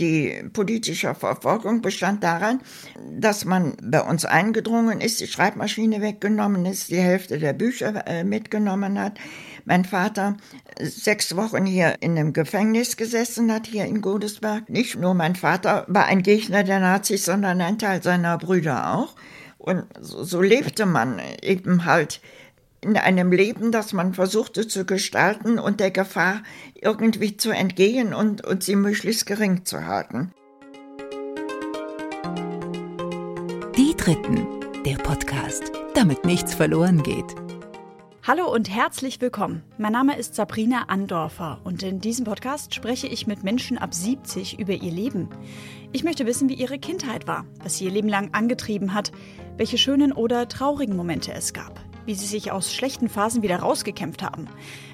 Die politische Verfolgung bestand daran, dass man bei uns eingedrungen ist, die Schreibmaschine weggenommen ist, die Hälfte der Bücher äh, mitgenommen hat. Mein Vater sechs Wochen hier in einem Gefängnis gesessen hat, hier in Godesberg. Nicht nur mein Vater war ein Gegner der Nazis, sondern ein Teil seiner Brüder auch. Und so, so lebte man eben halt in einem Leben, das man versuchte zu gestalten und der Gefahr irgendwie zu entgehen und, und sie möglichst gering zu halten. Die Dritten, der Podcast, damit nichts verloren geht. Hallo und herzlich willkommen. Mein Name ist Sabrina Andorfer und in diesem Podcast spreche ich mit Menschen ab 70 über ihr Leben. Ich möchte wissen, wie ihre Kindheit war, was sie ihr Leben lang angetrieben hat, welche schönen oder traurigen Momente es gab wie sie sich aus schlechten Phasen wieder rausgekämpft haben.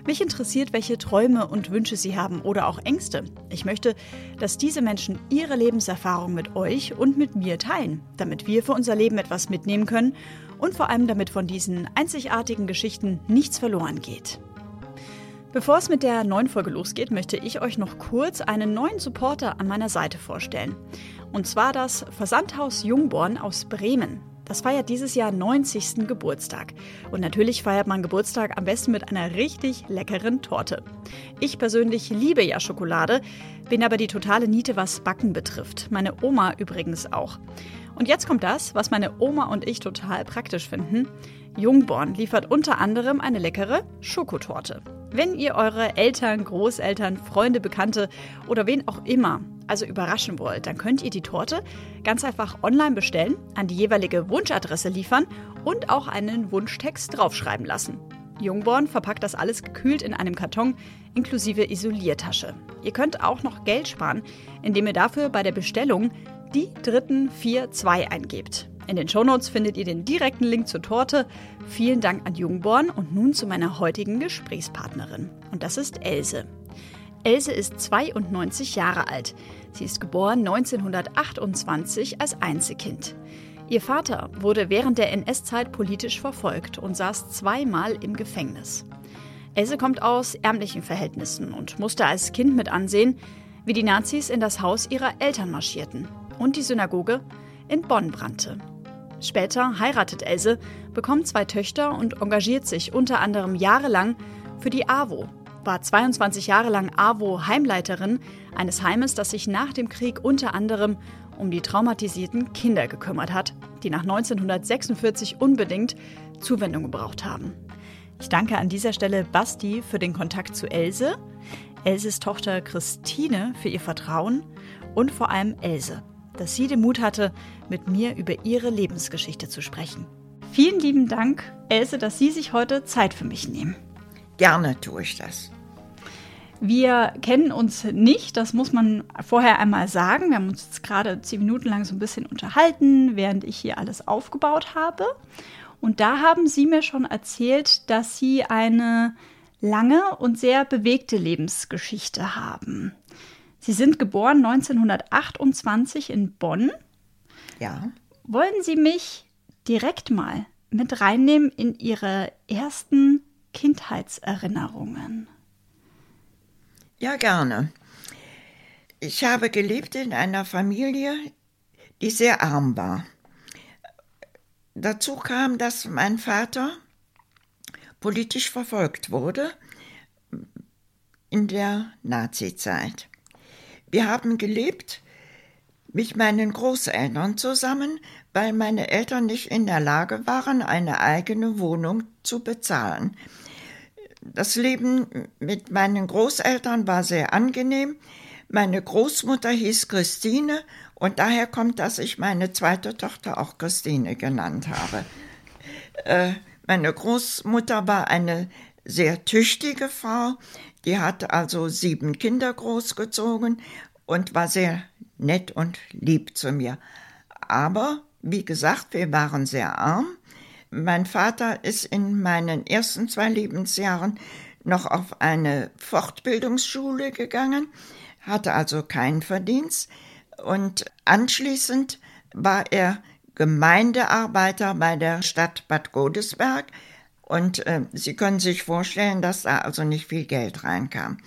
Mich interessiert, welche Träume und Wünsche sie haben oder auch Ängste. Ich möchte, dass diese Menschen ihre Lebenserfahrung mit euch und mit mir teilen, damit wir für unser Leben etwas mitnehmen können und vor allem damit von diesen einzigartigen Geschichten nichts verloren geht. Bevor es mit der neuen Folge losgeht, möchte ich euch noch kurz einen neuen Supporter an meiner Seite vorstellen. Und zwar das Versandhaus Jungborn aus Bremen. Das feiert dieses Jahr 90. Geburtstag. Und natürlich feiert man Geburtstag am besten mit einer richtig leckeren Torte. Ich persönlich liebe ja Schokolade, bin aber die totale Niete, was Backen betrifft. Meine Oma übrigens auch. Und jetzt kommt das, was meine Oma und ich total praktisch finden. Jungborn liefert unter anderem eine leckere Schokotorte. Wenn ihr eure Eltern, Großeltern, Freunde, Bekannte oder wen auch immer also überraschen wollt, dann könnt ihr die Torte ganz einfach online bestellen, an die jeweilige Wunschadresse liefern und auch einen Wunschtext draufschreiben lassen. Jungborn verpackt das alles gekühlt in einem Karton inklusive Isoliertasche. Ihr könnt auch noch Geld sparen, indem ihr dafür bei der Bestellung die dritten 4-2 eingebt. In den Shownotes findet ihr den direkten Link zur Torte. Vielen Dank an Jungborn und nun zu meiner heutigen Gesprächspartnerin. Und das ist Else. Else ist 92 Jahre alt. Sie ist geboren 1928 als Einzelkind. Ihr Vater wurde während der NS-Zeit politisch verfolgt und saß zweimal im Gefängnis. Else kommt aus ärmlichen Verhältnissen und musste als Kind mit ansehen, wie die Nazis in das Haus ihrer Eltern marschierten und die Synagoge in Bonn brannte. Später heiratet Else, bekommt zwei Töchter und engagiert sich unter anderem jahrelang für die AWO, war 22 Jahre lang AWO Heimleiterin eines Heimes, das sich nach dem Krieg unter anderem um die traumatisierten Kinder gekümmert hat, die nach 1946 unbedingt Zuwendung gebraucht haben. Ich danke an dieser Stelle Basti für den Kontakt zu Else, Elses Tochter Christine für ihr Vertrauen und vor allem Else, dass sie den Mut hatte, mit mir über ihre Lebensgeschichte zu sprechen. Vielen lieben Dank, Else, dass Sie sich heute Zeit für mich nehmen. Gerne tue ich das. Wir kennen uns nicht, das muss man vorher einmal sagen. Wir haben uns jetzt gerade zehn Minuten lang so ein bisschen unterhalten, während ich hier alles aufgebaut habe. Und da haben Sie mir schon erzählt, dass Sie eine lange und sehr bewegte Lebensgeschichte haben. Sie sind geboren 1928 in Bonn. Ja. Wollen Sie mich direkt mal mit reinnehmen in Ihre ersten Kindheitserinnerungen? Ja, gerne. Ich habe gelebt in einer Familie, die sehr arm war. Dazu kam, dass mein Vater politisch verfolgt wurde in der Nazizeit. Wir haben gelebt mit meinen Großeltern zusammen, weil meine Eltern nicht in der Lage waren, eine eigene Wohnung zu bezahlen. Das Leben mit meinen Großeltern war sehr angenehm. Meine Großmutter hieß Christine und daher kommt, dass ich meine zweite Tochter auch Christine genannt habe. Äh, meine Großmutter war eine sehr tüchtige Frau, die hat also sieben Kinder großgezogen und war sehr nett und lieb zu mir. Aber, wie gesagt, wir waren sehr arm mein Vater ist in meinen ersten zwei Lebensjahren noch auf eine Fortbildungsschule gegangen, hatte also keinen Verdienst und anschließend war er Gemeindearbeiter bei der Stadt Bad Godesberg und äh, Sie können sich vorstellen, dass da also nicht viel Geld reinkam.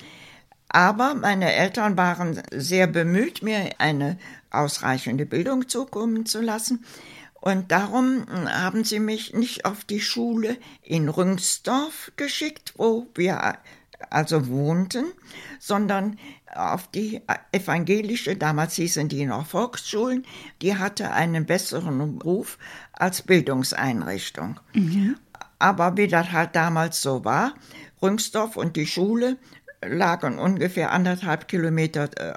Aber meine Eltern waren sehr bemüht, mir eine ausreichende Bildung zukommen zu lassen. Und darum haben sie mich nicht auf die Schule in Rüngsdorf geschickt, wo wir also wohnten, sondern auf die evangelische, damals hießen die noch Volksschulen, die hatte einen besseren Ruf als Bildungseinrichtung. Mhm. Aber wie das halt damals so war, Rüngsdorf und die Schule lagen ungefähr anderthalb Kilometer äh,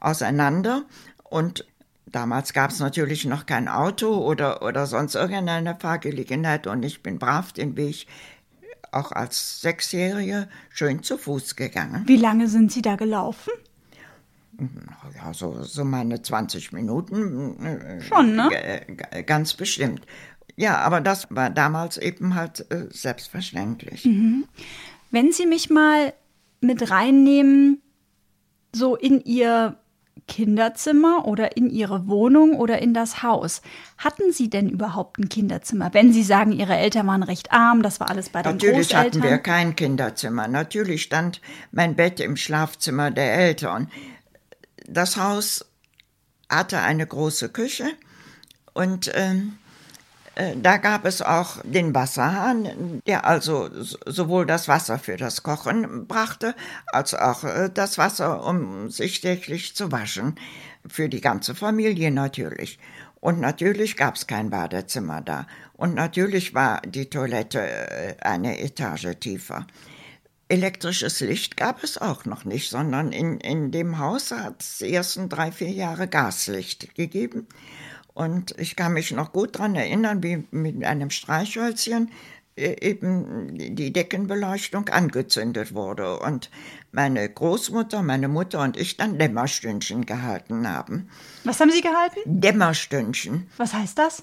auseinander und Damals gab es natürlich noch kein Auto oder, oder sonst irgendeine Fahrgelegenheit und ich bin brav den Weg auch als Sechsjährige schön zu Fuß gegangen. Wie lange sind Sie da gelaufen? Ja, so, so meine 20 Minuten. Äh, Schon, ne? Ganz bestimmt. Ja, aber das war damals eben halt äh, selbstverständlich. Mhm. Wenn Sie mich mal mit reinnehmen, so in Ihr Kinderzimmer oder in Ihre Wohnung oder in das Haus. Hatten Sie denn überhaupt ein Kinderzimmer? Wenn Sie sagen, Ihre Eltern waren recht arm, das war alles bei den Natürlich Großeltern. hatten wir kein Kinderzimmer. Natürlich stand mein Bett im Schlafzimmer der Eltern. Das Haus hatte eine große Küche und ähm, äh, da gab es auch den Wasserhahn, der also sowohl das Wasser für das Kochen brachte, als auch äh, das Wasser, um sich täglich zu waschen. Für die ganze Familie natürlich. Und natürlich gab es kein Badezimmer da. Und natürlich war die Toilette äh, eine Etage tiefer. Elektrisches Licht gab es auch noch nicht, sondern in, in dem Haus hat es die ersten drei, vier Jahre Gaslicht gegeben. Und ich kann mich noch gut daran erinnern, wie mit einem Streichhölzchen äh, eben die Deckenbeleuchtung angezündet wurde und meine Großmutter, meine Mutter und ich dann Dämmerstündchen gehalten haben. Was haben Sie gehalten? Dämmerstündchen. Was heißt das?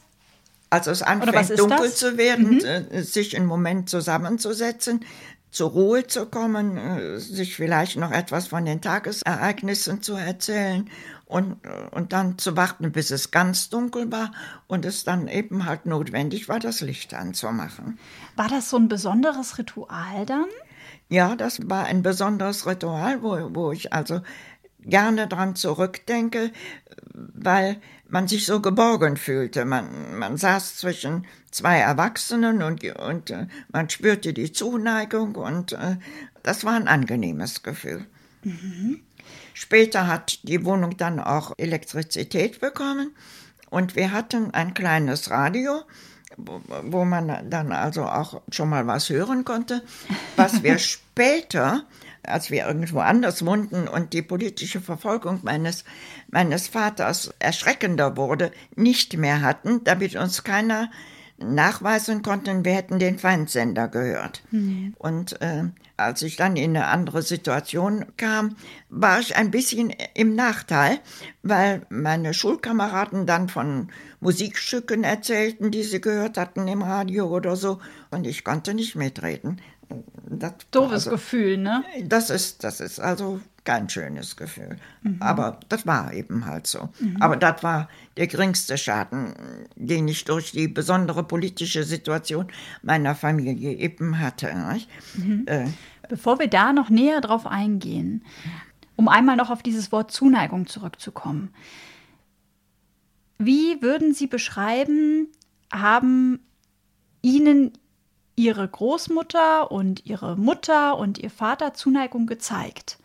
Also es anfängt dunkel das? zu werden, mhm. Äh, sich einen Moment zusammenzusetzen, zur Ruhe zu kommen, äh, sich vielleicht noch etwas von den Tagesereignissen zu erzählen und, und dann zu warten, bis es ganz dunkel war und es dann eben halt notwendig war, das Licht anzumachen. War das so ein besonderes Ritual dann? Ja, das war ein besonderes Ritual, wo, wo ich also gerne dran zurückdenke, weil man sich so geborgen fühlte. Man, man saß zwischen zwei Erwachsenen und, und äh, man spürte die Zuneigung und äh, das war ein angenehmes Gefühl. Mhm. Später hat die Wohnung dann auch Elektrizität bekommen. Und wir hatten ein kleines Radio, wo man dann also auch schon mal was hören konnte, was wir später, als wir irgendwo anders wohnten und die politische Verfolgung meines, meines Vaters erschreckender wurde, nicht mehr hatten, damit uns keiner nachweisen konnten, wir hätten den Feindsender gehört. Mhm. Und äh, als ich dann in eine andere Situation kam, war ich ein bisschen im Nachteil, weil meine Schulkameraden dann von Musikstücken erzählten, die sie gehört hatten im Radio oder so, und ich konnte nicht mitreden. Das Doofes also, Gefühl, ne? Das ist, das ist also kein schönes Gefühl. Mhm. Aber das war eben halt so. Mhm. Aber das war der geringste Schaden, den ich durch die besondere politische Situation meiner Familie eben hatte. Mhm. Äh, Bevor wir da noch näher drauf eingehen, um einmal noch auf dieses Wort Zuneigung zurückzukommen. Wie würden Sie beschreiben, haben Ihnen Ihre Großmutter und Ihre Mutter und Ihr Vater Zuneigung gezeigt?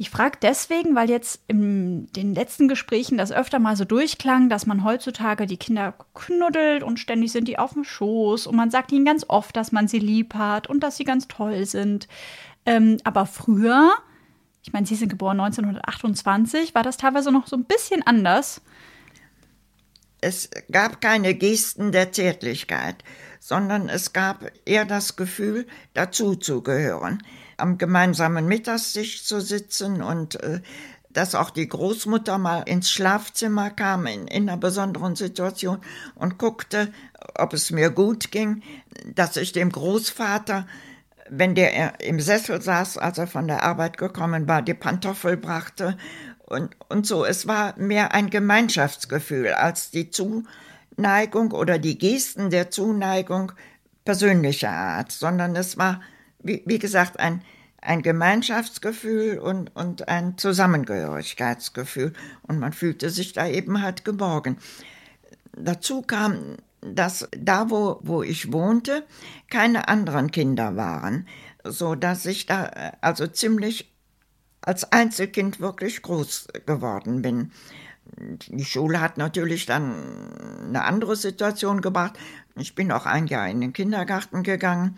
Ich frage deswegen, weil jetzt in den letzten Gesprächen das öfter mal so durchklang, dass man heutzutage die Kinder knuddelt und ständig sind die auf dem Schoß und man sagt ihnen ganz oft, dass man sie lieb hat und dass sie ganz toll sind. Ähm, aber früher, ich meine, Sie sind geboren 1928, war das teilweise noch so ein bisschen anders. Es gab keine Gesten der Zärtlichkeit, sondern es gab eher das Gefühl, dazuzugehören am gemeinsamen Mittagstisch zu sitzen und äh, dass auch die Großmutter mal ins Schlafzimmer kam in, in, einer besonderen Situation und guckte, ob es mir gut ging, dass ich dem Großvater, wenn der im Sessel saß, als er von der Arbeit gekommen war, die Pantoffel brachte und, und so. Es war mehr ein Gemeinschaftsgefühl als die Zuneigung oder die Gesten der Zuneigung persönlicher Art, sondern es war wie, wie gesagt, ein ein Gemeinschaftsgefühl und, und ein Zusammengehörigkeitsgefühl. Und man fühlte sich da eben halt geborgen. Dazu kam, dass da, wo, wo ich wohnte, keine anderen Kinder waren, so dass ich da also ziemlich als Einzelkind wirklich groß geworden bin. Die Schule hat natürlich dann eine andere Situation gebracht. Ich bin auch ein Jahr in den Kindergarten gegangen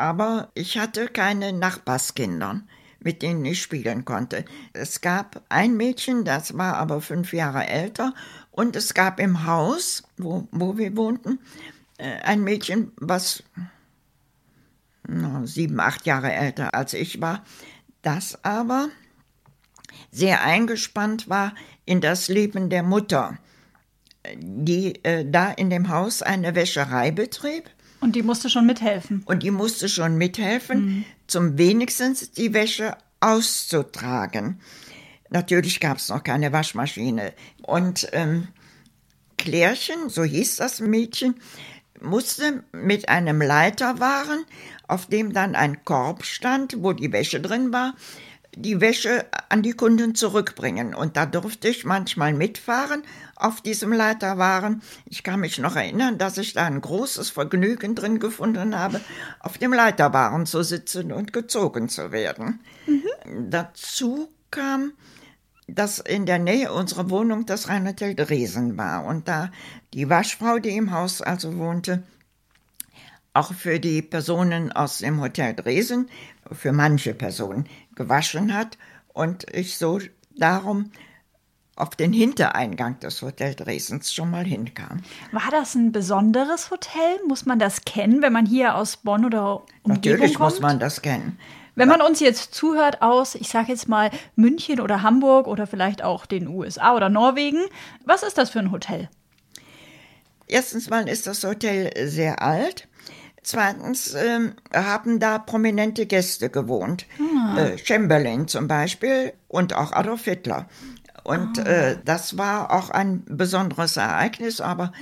aber ich hatte keine Nachbarskinder, mit denen ich spielen konnte. Es gab ein Mädchen, das war aber fünf Jahre älter, und es gab im Haus, wo, wo wir wohnten, äh, ein Mädchen, was sieben, acht Jahre älter als ich war, das aber sehr eingespannt war in das Leben der Mutter, die äh, da in dem Haus eine Wäscherei betrieb und die musste schon mithelfen. Und die musste schon mithelfen, mhm. zum wenigstens die Wäsche auszutragen. Natürlich gab es noch keine Waschmaschine. Und ähm, Klärchen, so hieß das Mädchen, musste mit einem Leiterwagen, auf dem dann ein Korb stand, wo die Wäsche drin war, die Wäsche an die Kunden zurückbringen. Und da durfte ich manchmal mitfahren auf diesem Leiterwagen. Ich kann mich noch erinnern, dass ich da ein großes Vergnügen drin gefunden habe, auf dem Leiterwagen zu sitzen und gezogen zu werden. Mhm. Dazu kam, dass in der Nähe unserer Wohnung das Rheinhotel Dresden war. Und da die Waschfrau, die im Haus also wohnte, auch für die Personen aus dem Hotel Dresden, für manche Personen gewaschen hat und ich so darum auf den Hintereingang des Hotel Dresdens schon mal hinkam. War das ein besonderes Hotel? Muss man das kennen, wenn man hier aus Bonn oder Umgebung Natürlich kommt? muss man das kennen. Wenn man uns jetzt zuhört aus, ich sage jetzt mal München oder Hamburg oder vielleicht auch den USA oder Norwegen, was ist das für ein Hotel? Erstens mal ist das Hotel sehr alt. Zweitens ähm, haben da prominente Gäste gewohnt. Ah. Äh, Chamberlain zum Beispiel und auch Adolf Hitler. Und ah. äh, das war auch ein besonderes Ereignis, aber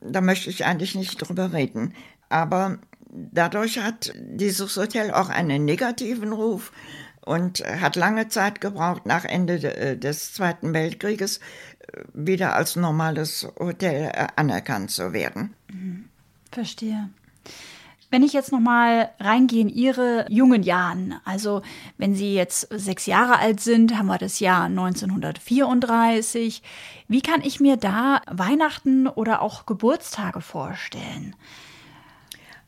da möchte ich eigentlich nicht drüber reden. Aber dadurch hat dieses Hotel auch einen negativen Ruf und hat lange Zeit gebraucht, nach Ende äh, des Zweiten Weltkrieges äh, wieder als normales Hotel äh, anerkannt zu werden. Mhm. Verstehe. Wenn ich jetzt noch mal reingehe in Ihre jungen Jahren, also wenn Sie jetzt sechs Jahre alt sind, haben wir das Jahr 1934. Wie kann ich mir da Weihnachten oder auch Geburtstage vorstellen?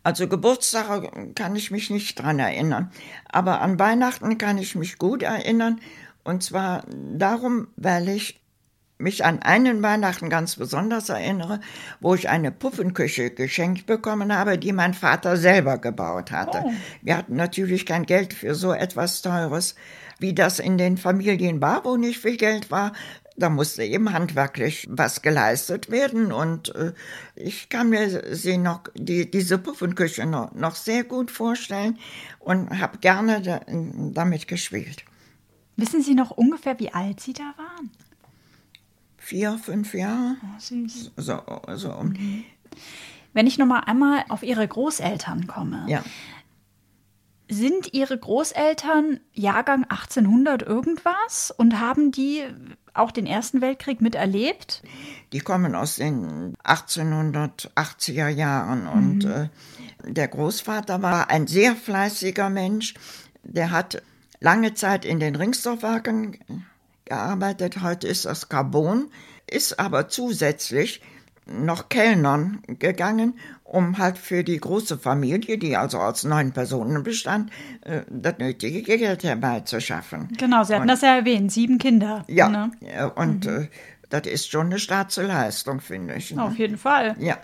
Also Geburtstage kann ich mich nicht dran erinnern, aber an Weihnachten kann ich mich gut erinnern. Und zwar darum, weil ich mich an einen Weihnachten ganz besonders erinnere, wo ich eine Puppenküche geschenkt bekommen habe, die mein Vater selber gebaut hatte. Oh. Wir hatten natürlich kein Geld für so etwas Teures, wie das in den Familien war, wo nicht viel Geld war. Da musste eben handwerklich was geleistet werden und äh, ich kann mir sie noch, die, diese Puffernküche noch, noch sehr gut vorstellen und habe gerne da, damit gespielt. Wissen Sie noch ungefähr, wie alt Sie da waren? Vier, fünf Jahre. Oh, süß. So, so. Mhm. Wenn ich noch mal einmal auf Ihre Großeltern komme. Ja. Sind Ihre Großeltern Jahrgang 1800 irgendwas und haben die auch den Ersten Weltkrieg miterlebt? Die kommen aus den 1880er Jahren und mhm. äh, der Großvater war ein sehr fleißiger Mensch. Der hat lange Zeit in den Ringsdorfwerken gearbeitet, heute ist das Carbon, ist aber zusätzlich noch Kellnern gegangen, um halt für die große Familie, die also aus neun Personen bestand, äh, das nötige Geld herbeizuschaffen. Genau, Sie hatten und, das ja erwähnt, sieben Kinder. Ja, ne? und mhm. äh, das ist schon eine Staatsleistung, finde ich. Ne? Auf jeden Fall. Ja.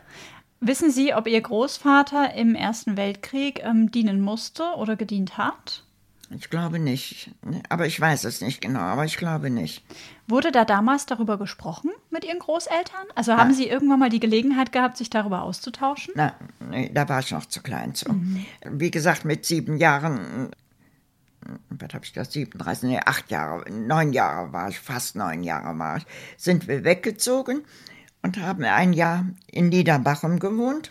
Wissen Sie, ob Ihr Großvater im Ersten Weltkrieg ähm, dienen musste oder gedient hat? Ich glaube nicht. Aber ich weiß es nicht genau, aber ich glaube nicht. Wurde da damals darüber gesprochen mit Ihren Großeltern? Also haben ja. Sie irgendwann mal die Gelegenheit gehabt, sich darüber auszutauschen? Na, nee, da war ich noch zu klein zu. Mhm. Wie gesagt, mit sieben Jahren, was habe ich das, 37, nee, acht Jahre, neun Jahre war ich, fast neun Jahre war ich, sind wir weggezogen und haben ein Jahr in Niederbachem gewohnt.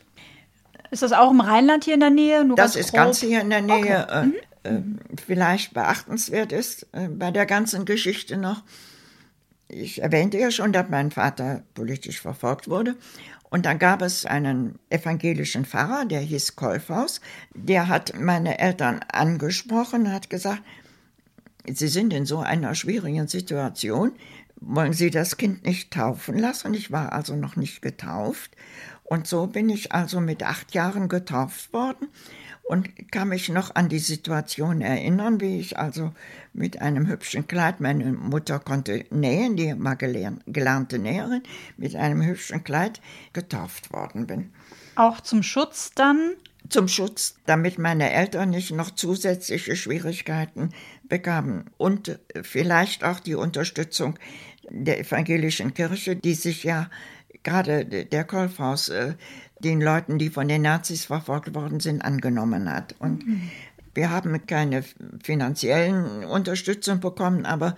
Ist das auch im Rheinland hier in der Nähe? Das ist grob? ganz hier in der Nähe. Okay. Äh, mhm äh, vielleicht beachtenswert ist äh, bei der ganzen Geschichte noch. Ich erwähnte ja schon, dass mein Vater politisch verfolgt wurde. Und dann gab es einen evangelischen Pfarrer, der hieß Kolfhaus, der hat meine Eltern angesprochen, hat gesagt, Sie sind in so einer schwierigen Situation, wollen Sie das Kind nicht taufen lassen? Ich war also noch nicht getauft. Und so bin ich also mit acht Jahren getauft worden und kann mich noch an die Situation erinnern, wie ich also mit einem hübschen Kleid, meine Mutter konnte nähen, die war gelernte Näherin, mit einem hübschen Kleid getauft worden bin. Auch zum Schutz dann? Zum Schutz, damit meine Eltern nicht noch zusätzliche Schwierigkeiten bekamen. Und vielleicht auch die Unterstützung der evangelischen Kirche, die sich ja gerade der Kolfhaus äh, den Leuten, die von den Nazis verfolgt worden sind, angenommen hat. Und mhm. wir haben keine finanziellen Unterstützung bekommen, aber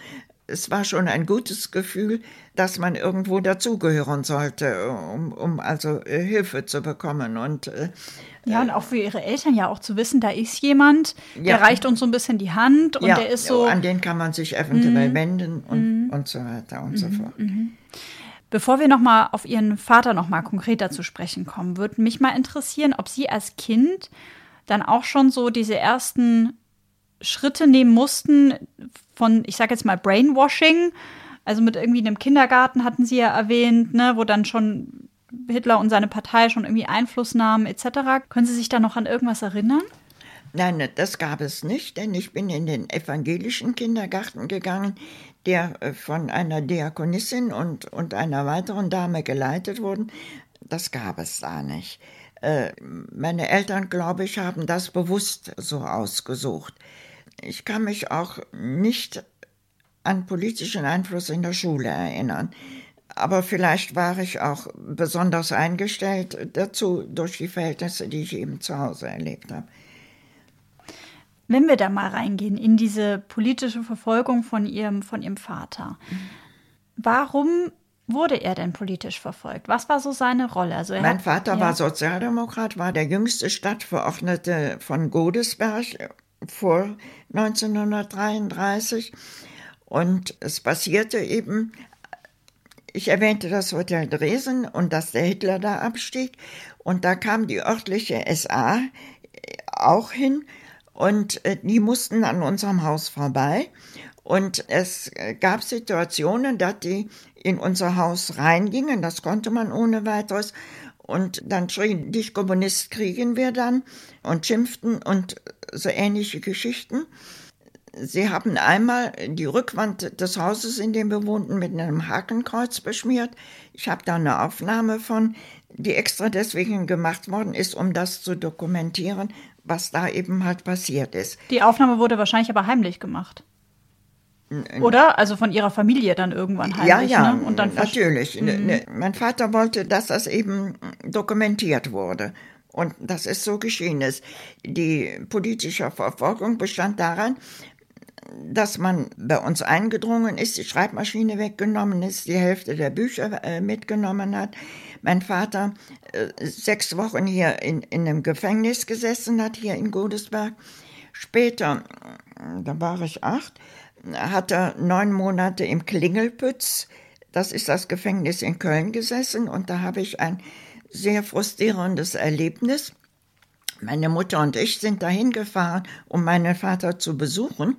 es war schon ein gutes Gefühl, dass man irgendwo dazugehören sollte, um, um also äh, Hilfe zu bekommen. Und, äh, ja, und auch für ihre Eltern ja auch zu wissen, da ist jemand, ja. der reicht uns so ein bisschen die Hand und ja, der ist so. An den kann man sich eventuell mhm. wenden und, mhm. und so weiter und so mhm. fort. Bevor wir nochmal auf Ihren Vater nochmal konkreter zu sprechen kommen, würde mich mal interessieren, ob Sie als Kind dann auch schon so diese ersten Schritte nehmen mussten von, ich sage jetzt mal, Brainwashing. Also mit irgendwie einem Kindergarten hatten Sie ja erwähnt, ne, wo dann schon Hitler und seine Partei schon irgendwie Einfluss nahmen etc. Können Sie sich da noch an irgendwas erinnern? Nein, das gab es nicht, denn ich bin in den evangelischen Kindergarten gegangen, der äh, von einer Diakonissin und, und einer weiteren Dame geleitet wurde. Das gab es da nicht. Äh, meine Eltern, glaube ich, haben das bewusst so ausgesucht. Ich kann mich auch nicht an politischen Einfluss in der Schule erinnern. Aber vielleicht war ich auch besonders eingestellt dazu durch die Verhältnisse, die ich eben zu Hause erlebt habe. Wenn wir da mal reingehen in diese politische Verfolgung von ihrem, von ihrem Vater, warum wurde er denn politisch verfolgt? Was war so seine Rolle? Also mein hat, Vater ja. war Sozialdemokrat, war der jüngste Stadtverordnete von Godesberg vor 1933. Und es passierte eben, ich erwähnte das Hotel Dresden und dass der Hitler da abstieg. Und da kam die örtliche SA auch hin und äh, die mussten an unserem Haus vorbei. Und es äh, gab Situationen, dass die in unser Haus reingingen, das konnte man ohne weiteres. Und dann schrien, dich Kommunist kriegen wir dann und schimpften und so ähnliche Geschichten. Sie haben einmal die Rückwand des Hauses, in dem wir wohnten, mit einem Hakenkreuz beschmiert. Ich habe da eine Aufnahme von, die extra deswegen gemacht worden ist, um das zu dokumentieren, was da eben halt passiert ist. Die Aufnahme wurde wahrscheinlich aber heimlich gemacht. Oder? Also von ihrer Familie dann irgendwann heimlich. Ja, ja, ne? Und dann natürlich. Mhm. Mein Vater wollte, dass das eben dokumentiert wurde. Und das ist so geschehen ist. Die politische Verfolgung bestand daran, dass man bei uns eingedrungen ist, die Schreibmaschine weggenommen ist, die Hälfte der Bücher äh, mitgenommen hat. Mein Vater äh, sechs Wochen hier in, in einem Gefängnis gesessen hat, hier in Godesberg. Später, da war ich acht, hat er neun Monate im Klingelpütz, das ist das Gefängnis in Köln gesessen und da habe ich ein sehr frustrierendes Erlebnis. Meine Mutter und ich sind dahin gefahren, um meinen Vater zu besuchen.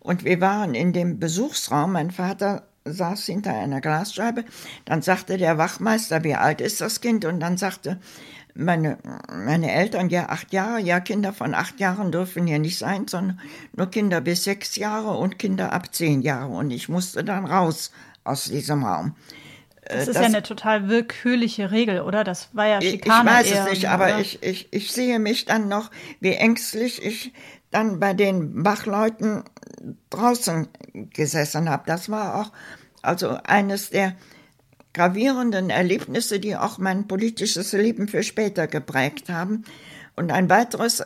Und wir waren in dem Besuchsraum. Mein Vater saß hinter einer Glasscheibe. Dann sagte der Wachmeister, wie alt ist das Kind? Und dann sagte meine, meine Eltern, ja, acht Jahre, ja, Kinder von acht Jahren dürfen hier nicht sein, sondern nur Kinder bis sechs Jahre und Kinder ab zehn Jahre. Und ich musste dann raus aus diesem Raum. Das ist das, ja eine total willkürliche Regel, oder? Das war ja Schikane. Ich weiß es nicht, aber ich, ich, ich sehe mich dann noch, wie ängstlich ich dann bei den Wachleuten draußen gesessen habe. Das war auch also eines der gravierenden Erlebnisse, die auch mein politisches Leben für später geprägt haben. Und ein weiteres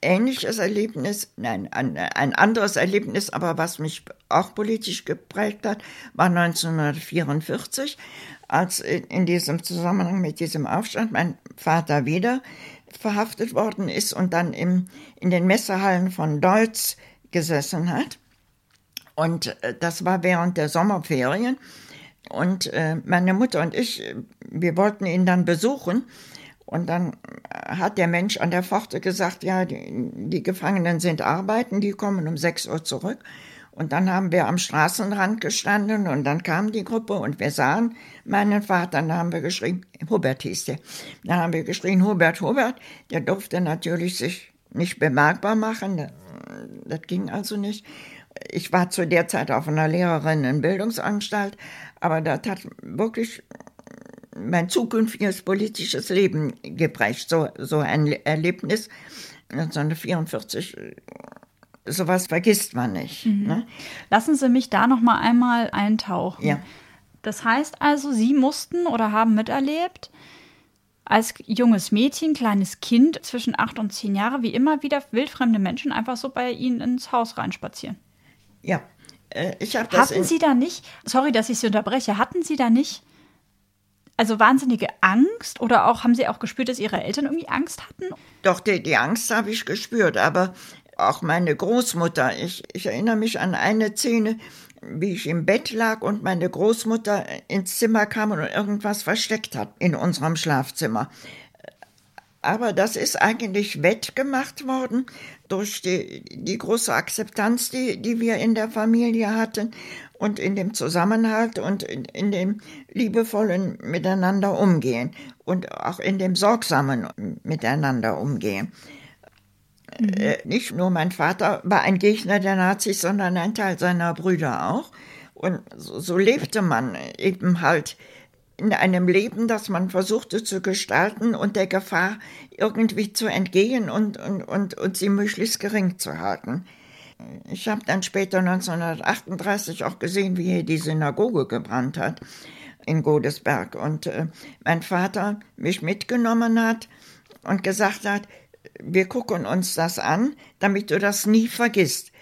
ähnliches Erlebnis, nein, ein, ein anderes Erlebnis, aber was mich auch politisch geprägt hat, war 1944, als in diesem Zusammenhang mit diesem Aufstand mein Vater wieder verhaftet worden ist und dann im, in den Messehallen von Deutz gesessen hat. Und äh, das war während der Sommerferien. Und äh, meine Mutter und ich, wir wollten ihn dann besuchen. Und dann hat der Mensch an der Pforte gesagt, ja, die, die Gefangenen sind arbeiten, die kommen um 6 Uhr zurück. Und dann haben wir am Straßenrand gestanden und dann kam die Gruppe und wir sahen meinen Vater. Dann haben wir geschrien, Hubert hieß der. Dann haben wir geschrien, Hubert, Hubert. Der durfte natürlich sich nicht bemerkbar machen. Das ging also nicht. Ich war zu der Zeit auf einer Lehrerinnenbildungsanstalt, aber das hat wirklich mein zukünftiges politisches Leben geprägt. So, so ein Erlebnis 1944 sowas vergisst man nicht. Mhm. Ne? Lassen Sie mich da noch mal einmal eintauchen. Ja. Das heißt also, Sie mussten oder haben miterlebt, als junges Mädchen, kleines Kind zwischen acht und zehn Jahre, wie immer wieder wildfremde Menschen einfach so bei Ihnen ins Haus reinspazieren. Ja, äh, ich habe das. Hatten Sie da nicht, sorry, dass ich Sie unterbreche, hatten Sie da nicht also wahnsinnige Angst oder auch haben Sie auch gespürt, dass Ihre Eltern irgendwie Angst hatten? Doch, die, die Angst habe ich gespürt, aber auch meine Großmutter. Ich, ich erinnere mich an eine Szene, wie ich im Bett lag und meine Großmutter ins Zimmer kam und irgendwas versteckt hat in unserem Schlafzimmer. Aber das ist eigentlich wettgemacht worden durch die, die große Akzeptanz, die, die wir in der Familie hatten und in dem Zusammenhalt und in, in dem liebevollen Miteinander umgehen und auch in dem sorgsamen Miteinander umgehen. Mhm. Äh, nicht nur mein Vater war ein Gegner der Nazis, sondern ein Teil seiner Brüder auch. Und so, so lebte man eben halt in einem Leben, das man versuchte zu gestalten und der Gefahr irgendwie zu entgehen und, und, und, und sie möglichst gering zu halten. Ich habe dann später 1938 auch gesehen, wie hier die Synagoge gebrannt hat in Godesberg und äh, mein Vater mich mitgenommen hat und gesagt hat, wir gucken uns das an, damit du das nie vergisst.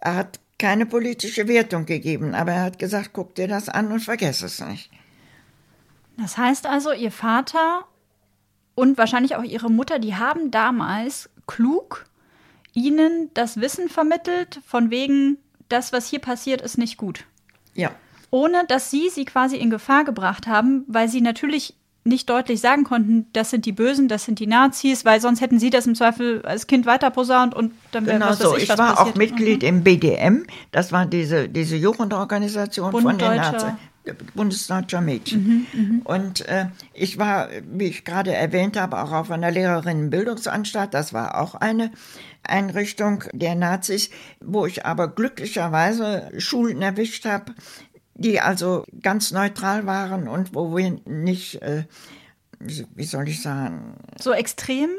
Er hat keine politische Wertung gegeben, aber er hat gesagt, guck dir das an und vergess es nicht. Das heißt also, Ihr Vater und wahrscheinlich auch Ihre Mutter, die haben damals klug Ihnen das Wissen vermittelt, von wegen, das, was hier passiert, ist nicht gut. Ja. Ohne dass Sie sie quasi in Gefahr gebracht haben, weil Sie natürlich nicht deutlich sagen konnten, das sind die Bösen, das sind die Nazis, weil sonst hätten sie das im Zweifel als Kind weiter posaunt und dann wäre genau was so. Ich, ich war passiert. auch Mitglied mhm. im BDM, das war diese, diese Jugendorganisation Bund von den. Nazis. Bundesdeutscher Mädchen. Mhm, und äh, ich war, wie ich gerade erwähnt habe, auch auf einer Lehrerinnenbildungsanstalt. Das war auch eine Einrichtung der Nazis, wo ich aber glücklicherweise Schulen erwischt habe, die also ganz neutral waren und wo wir nicht, äh, wie soll ich sagen, So extrem?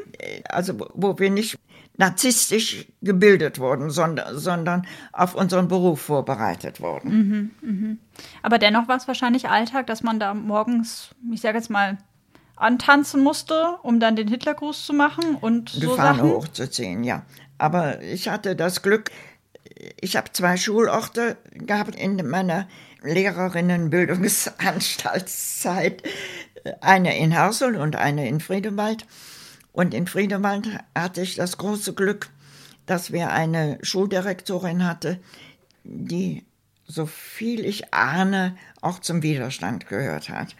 also wo wir nicht narzisstisch gebildet wurden, sondern, sondern auf unseren Beruf vorbereitet wurden. Aber dennoch war es wahrscheinlich Alltag, dass man da morgens, ich sage jetzt mal, antanzen musste, um dann den Hitlergruß zu machen und die so Fahne Sachen. hochzuziehen, ja. Aber ich hatte das Glück, ich habe zwei Schulorte gehabt in meiner Lehrerinnenbildungsanstaltszeit. Eine in Hersel und eine in Friedewald. Und in Friedewald hatte ich das große Glück, dass wir eine Schuldirektorin hatte, die, so viel ich ahne, auch zum Widerstand gehört hat.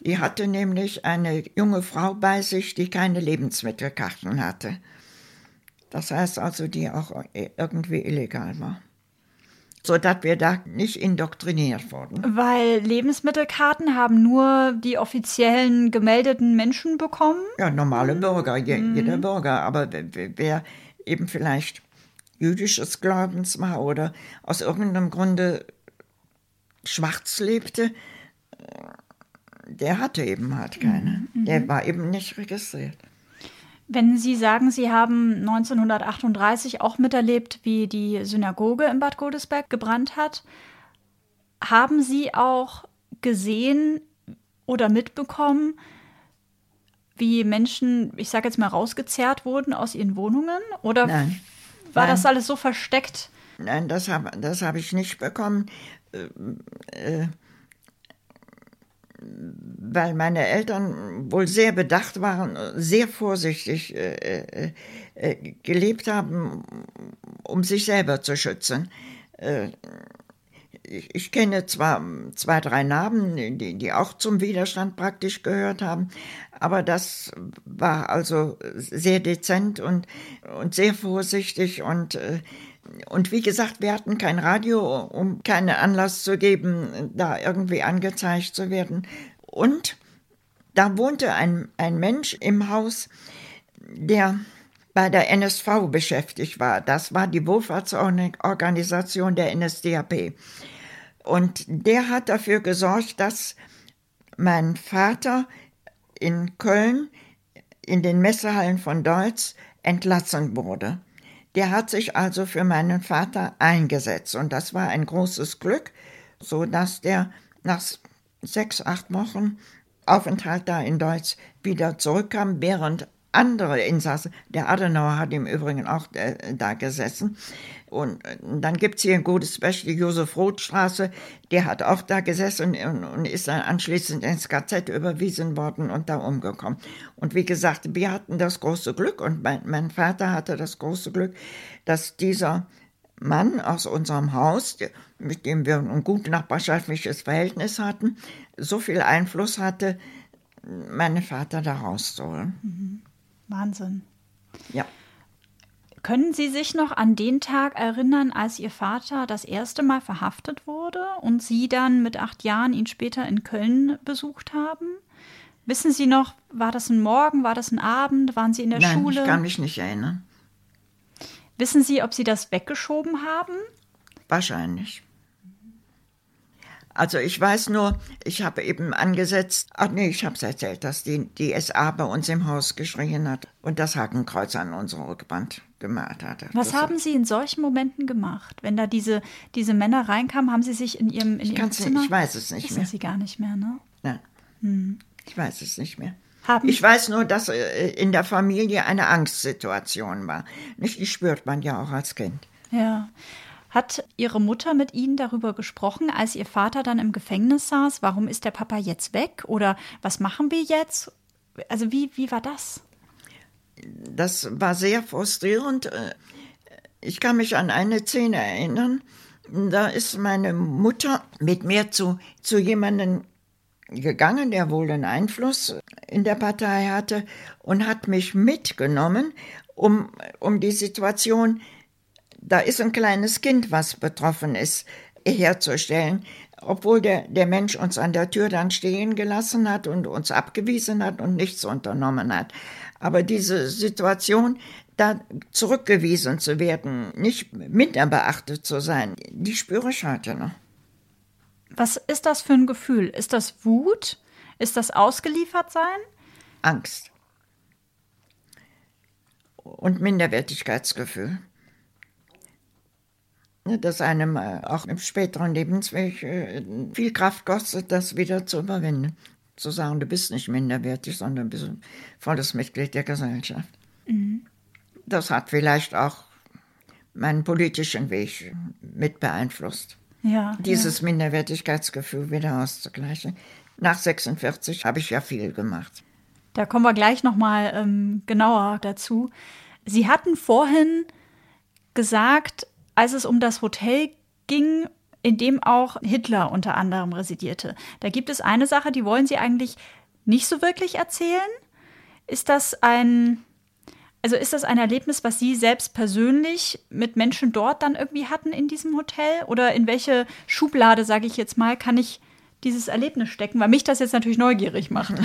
Die hatte nämlich eine junge Frau bei sich, die keine Lebensmittelkarten hatte. Das heißt also, die auch irgendwie illegal war. Sodass wir da nicht indoktriniert wurden. Weil Lebensmittelkarten haben nur die offiziellen gemeldeten Menschen bekommen. Ja, normale Bürger, je, jeder Bürger. Aber wer- eben vielleicht jüdisches Glaubens war oder aus irgendeinem Grunde schwarz lebte, äh, der hatte eben halt keine. Der war eben nicht registriert. Wenn Sie sagen, Sie haben 1938 auch miterlebt, wie die Synagoge in Bad Godesberg gebrannt hat, haben Sie auch gesehen oder mitbekommen, wie Menschen, ich sage jetzt mal, rausgezerrt wurden aus ihren Wohnungen? Oder Nein. war Nein. das alles so versteckt? Nein, das habe das hab ich nicht bekommen. Äh, äh, weil meine Eltern wohl sehr bedacht waren, sehr vorsichtig äh, äh, gelebt haben, um sich selber zu schützen. Äh, ich, ich, kenne zwar zwei, drei Namen, die, die auch zum Widerstand praktisch gehört haben, aber das war also sehr dezent und, und sehr vorsichtig und äh, und wie gesagt, wir hatten kein Radio, um keinen Anlass zu geben, da irgendwie angezeigt zu werden. Und da wohnte ein, ein Mensch im Haus, der bei der NSV beschäftigt war. Das war die Wohlfahrtsorganisation der NSDAP. Und der hat dafür gesorgt, dass mein Vater in Köln in den Messehallen von Deutz entlassen wurde. Der hat sich also für meinen Vater eingesetzt. Und das war ein großes Glück, so dass der nach sechs, acht Wochen Aufenthalt da in Deutsch wieder zurückkam, während andere Insassen, der Adenauer hat im Übrigen auch äh, da gesessen, und äh, dann gibt es hier ein gutes Beispiel, die Josef-Roth-Straße, der hat auch da gesessen und, und, ist dann anschließend ins KZ überwiesen worden und da umgekommen. Und wie gesagt, wir hatten das große Glück und mein, mein Vater hatte das große Glück, dass dieser Mann aus unserem Haus, mit dem wir ein gut nachbarschaftliches Verhältnis hatten, so viel Einfluss hatte, meinen Vater da rauszuholen. Mhm. Wahnsinn. Ja. Können Sie sich noch an den Tag erinnern, als Ihr Vater das erste Mal verhaftet wurde und Sie dann mit acht Jahren ihn später in Köln besucht haben? Wissen Sie noch, war das ein Morgen, war das ein Abend, waren Sie in der Nein, Schule? Ich kann mich nicht erinnern. Wissen Sie, ob Sie das weggeschoben haben? Wahrscheinlich. Also ich weiß nur, ich habe eben angesetzt, ach nee, ich habe es erzählt, dass die, die SA bei uns im Haus geschrien hat und das Hakenkreuz an unserer Rückwand gemalt hatte. Was das haben Sie in solchen Momenten gemacht? Wenn da diese, diese Männer reinkamen, haben Sie sich in Ihrem, in ich Ihrem Zimmer... Nicht, ich weiß es nicht Wissen mehr. Sie gar nicht mehr, ne? Nein, hm. ich weiß es nicht mehr. Haben ich weiß nur, dass äh, in der Familie eine Angstsituation war. Nicht, die spürt man ja auch als Kind. Ja. Hat Ihre Mutter mit Ihnen darüber gesprochen, als Ihr Vater dann im Gefängnis saß? Warum ist der Papa jetzt weg? Oder was machen wir jetzt? Also wie, wie war das? Das war sehr frustrierend. Ich kann mich an eine Szene erinnern. Da ist meine Mutter mit mir zu, zu jemandem gegangen, der wohl einen Einfluss in der Partei hatte und hat mich mitgenommen, um, um die Situation da ist ein kleines Kind, was betroffen ist, herzustellen. Obwohl der, der Mensch uns an der Tür dann stehen gelassen hat und uns abgewiesen hat und nichts unternommen hat. Aber diese Situation, da zurückgewiesen zu werden, nicht minder beachtet zu sein, die spüre ich heute noch. Was ist das für ein Gefühl? Ist das Wut? Ist das Ausgeliefertsein? Angst. Und Minderwertigkeitsgefühl. Ne, das einem äh, auch im späteren Lebensweg äh, viel Kraft kostet, das wieder zu überwinden. Zu sagen, du bist nicht minderwertig, sondern bist ein volles Mitglied der Gesellschaft. Mhm. Das hat vielleicht auch meinen politischen Weg mit beeinflusst. Ja, Dieses ja. Minderwertigkeitsgefühl wieder auszugleichen. Nach 46 habe ich ja viel gemacht. Da kommen wir gleich noch mal ähm, genauer dazu. Sie hatten vorhin gesagt, als es um das Hotel ging, in dem auch Hitler unter anderem residierte. Da gibt es eine Sache, die wollen Sie eigentlich nicht so wirklich erzählen. Ist das ein, also ist das ein Erlebnis, was Sie selbst persönlich mit Menschen dort dann irgendwie hatten in diesem Hotel? Oder in welche Schublade, sage ich jetzt mal, kann ich dieses Erlebnis stecken? Weil mich das jetzt natürlich neugierig macht.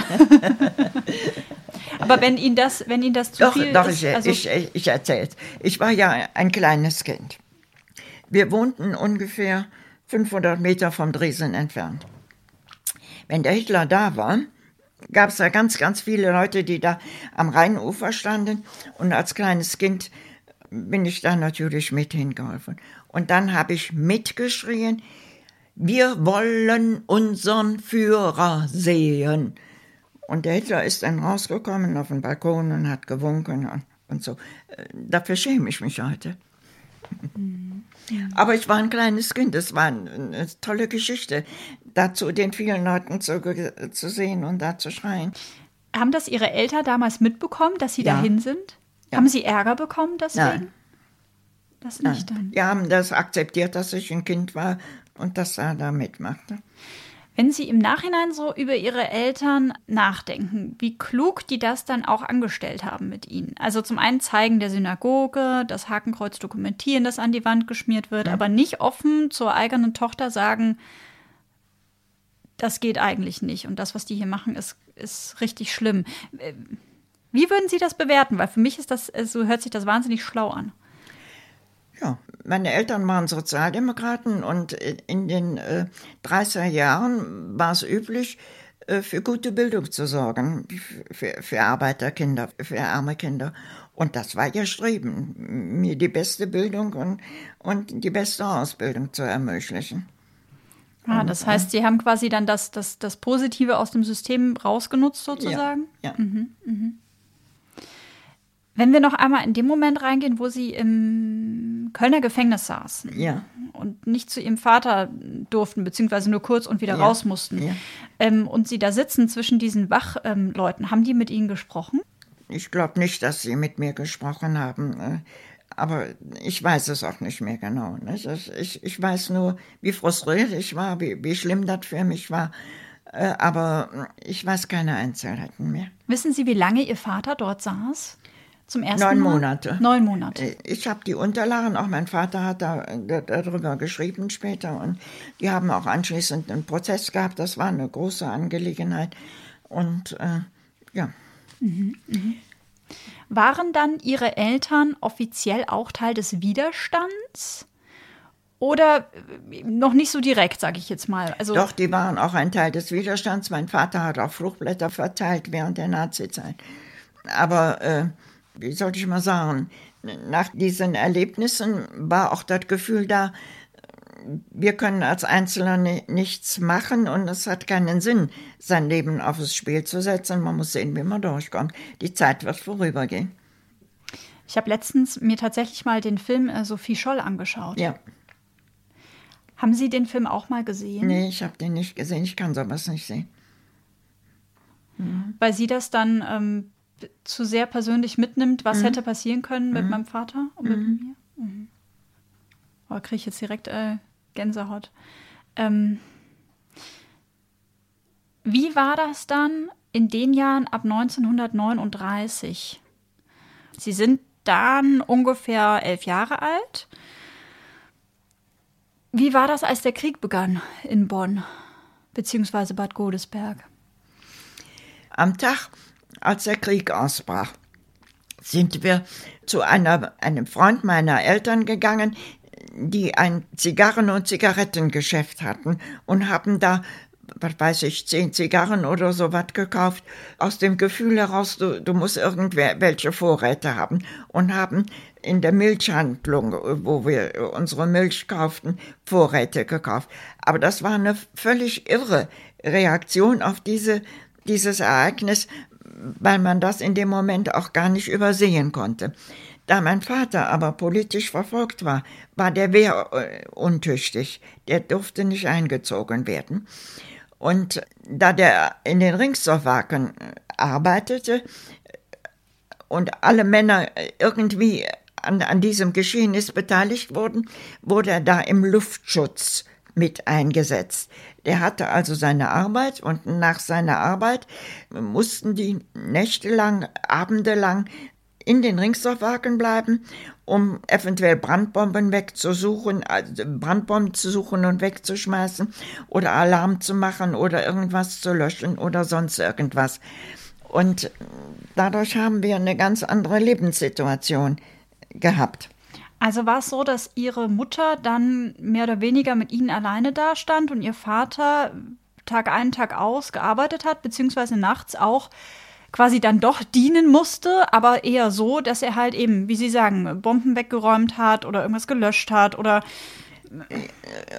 Aber wenn Ihnen das, wenn Ihnen das zu doch, viel doch, ist, ich, also ich, ich erzähle Ich war ja ein kleines Kind. Wir wohnten ungefähr 500 Meter vom Dresden entfernt. Wenn der Hitler da war, gab es da ganz, ganz viele Leute, die da am Rheinufer standen. Und als kleines Kind bin ich da natürlich mit hingeholfen. Und dann habe ich mitgeschrien, wir wollen unseren Führer sehen. Und der Hitler ist dann rausgekommen auf den Balkon und hat gewunken und, so. Dafür schäme ich mich heute. Aber ich war ein kleines Kind, das war eine tolle Geschichte, dazu den vielen Leuten zu, zu sehen und da zu schreien. Haben das Ihre Eltern damals mitbekommen, dass Sie Ja. dahin sind? Ja. Haben Sie Ärger bekommen deswegen? Nein. Das nicht dann. Wir haben das akzeptiert, dass ich ein Kind war und dass er da mitmachte. Wenn Sie im Nachhinein so über Ihre Eltern nachdenken, wie klug die das dann auch angestellt haben mit Ihnen. Also zum einen zeigen der Synagoge, das Hakenkreuz dokumentieren, das an die Wand geschmiert wird, aber nicht offen zur eigenen Tochter sagen, das geht eigentlich nicht und das, was die hier machen, ist, ist richtig schlimm. Äh, Wie würden Sie das bewerten? Weil für mich ist das, äh, so hört sich das wahnsinnig schlau an. Ja, meine Eltern waren Sozialdemokraten und in den äh, 30er Jahren war es üblich, äh, für gute Bildung zu sorgen, für, für Arbeiterkinder, für arme Kinder. Und das war ihr Streben, mir die beste Bildung und, und die beste Ausbildung zu ermöglichen. Ah, das heißt, Sie haben quasi dann das, das, das Positive aus dem System rausgenutzt sozusagen? Ja, ja. Wenn wir noch einmal in dem Moment reingehen, wo Sie im Kölner Gefängnis saßen ja. und nicht zu Ihrem Vater durften, beziehungsweise nur kurz und wieder Ja, raus mussten, ja. ähm, und Sie da sitzen zwischen diesen Wachleuten, haben die mit Ihnen gesprochen? Ich glaube nicht, dass sie mit mir gesprochen haben. äh, Aber ich weiß es auch nicht mehr genau. Nicht? Ich, ich, ich weiß nur, wie frustriert ich war, wie, wie schlimm das für mich war. Äh, Aber ich weiß keine Einzelheiten mehr. Wissen Sie, wie lange Ihr Vater dort saß? Zum ersten Neun Mal? Monate. Neun Monate. Äh, Ich habe die Unterlagen, auch mein Vater hat da, da, darüber geschrieben später. Und die haben auch anschließend einen Prozess gehabt. Das war eine große Angelegenheit. Und äh, ja, Waren dann Ihre Eltern offiziell auch Teil des Widerstands? Oder äh, noch nicht so direkt, sage ich jetzt mal. Also, Doch, die waren auch ein Teil des Widerstands. Mein Vater hat auch Flugblätter verteilt während der Nazizeit. Aber, äh, wie sollte ich mal sagen, nach diesen Erlebnissen war auch das Gefühl da, wir können als Einzelner ni- nichts machen und es hat keinen Sinn, sein Leben aufs Spiel zu setzen. Man muss sehen, wie man durchkommt. Die Zeit wird vorübergehen. Ich habe letztens mir tatsächlich mal den Film äh, Sophie Scholl angeschaut. Ja, Haben Sie den Film auch mal gesehen? nee, ich habe den nicht gesehen. Ich kann sowas nicht sehen. Weil sie das dann ähm, zu sehr persönlich mitnimmt, was hätte passieren können mit meinem Vater und mit mir. Mhm. Oh, kriege ich jetzt direkt äh, Gänsehaut. Ähm, wie war das dann in den Jahren ab 1939? Sie sind dann ungefähr elf Jahre alt. Wie war das, als der Krieg begann in Bonn, beziehungsweise Bad Godesberg? Am Tag, als der Krieg ausbrach, sind wir zu einer, einem Freund meiner Eltern gegangen, die ein Zigarren- und Zigarettengeschäft hatten und haben da, was weiß ich, zehn Zigarren oder so was gekauft, aus dem Gefühl heraus, du, du musst irgendwelche Vorräte haben und haben in der Milchhandlung, wo wir unsere Milch kauften, Vorräte gekauft. Aber das war eine völlig irre Reaktion auf diese, dieses Ereignis, weil man das in dem Moment auch gar nicht übersehen konnte. Da mein Vater aber politisch verfolgt war, war der wehruntüchtig. Der durfte nicht eingezogen werden. Und da der in den Ringstorwaken arbeitete und alle Männer irgendwie an, an diesem Geschehnis beteiligt wurden, wurde er da im Luftschutz mit eingesetzt. Der hatte also seine Arbeit und nach seiner Arbeit mussten die nächtelang, abendelang in den Ringstorfwagen bleiben, um eventuell Brandbomben wegzusuchen, also Brandbomben zu suchen und wegzuschmeißen oder Alarm zu machen oder irgendwas zu löschen oder sonst irgendwas. Und dadurch haben wir eine ganz andere Lebenssituation gehabt. Also war es so, dass Ihre Mutter dann mehr oder weniger mit Ihnen alleine dastand und Ihr Vater Tag ein, Tag aus gearbeitet hat, beziehungsweise nachts auch quasi dann doch dienen musste, aber eher so, dass er halt eben, wie Sie sagen, Bomben weggeräumt hat oder irgendwas gelöscht hat oder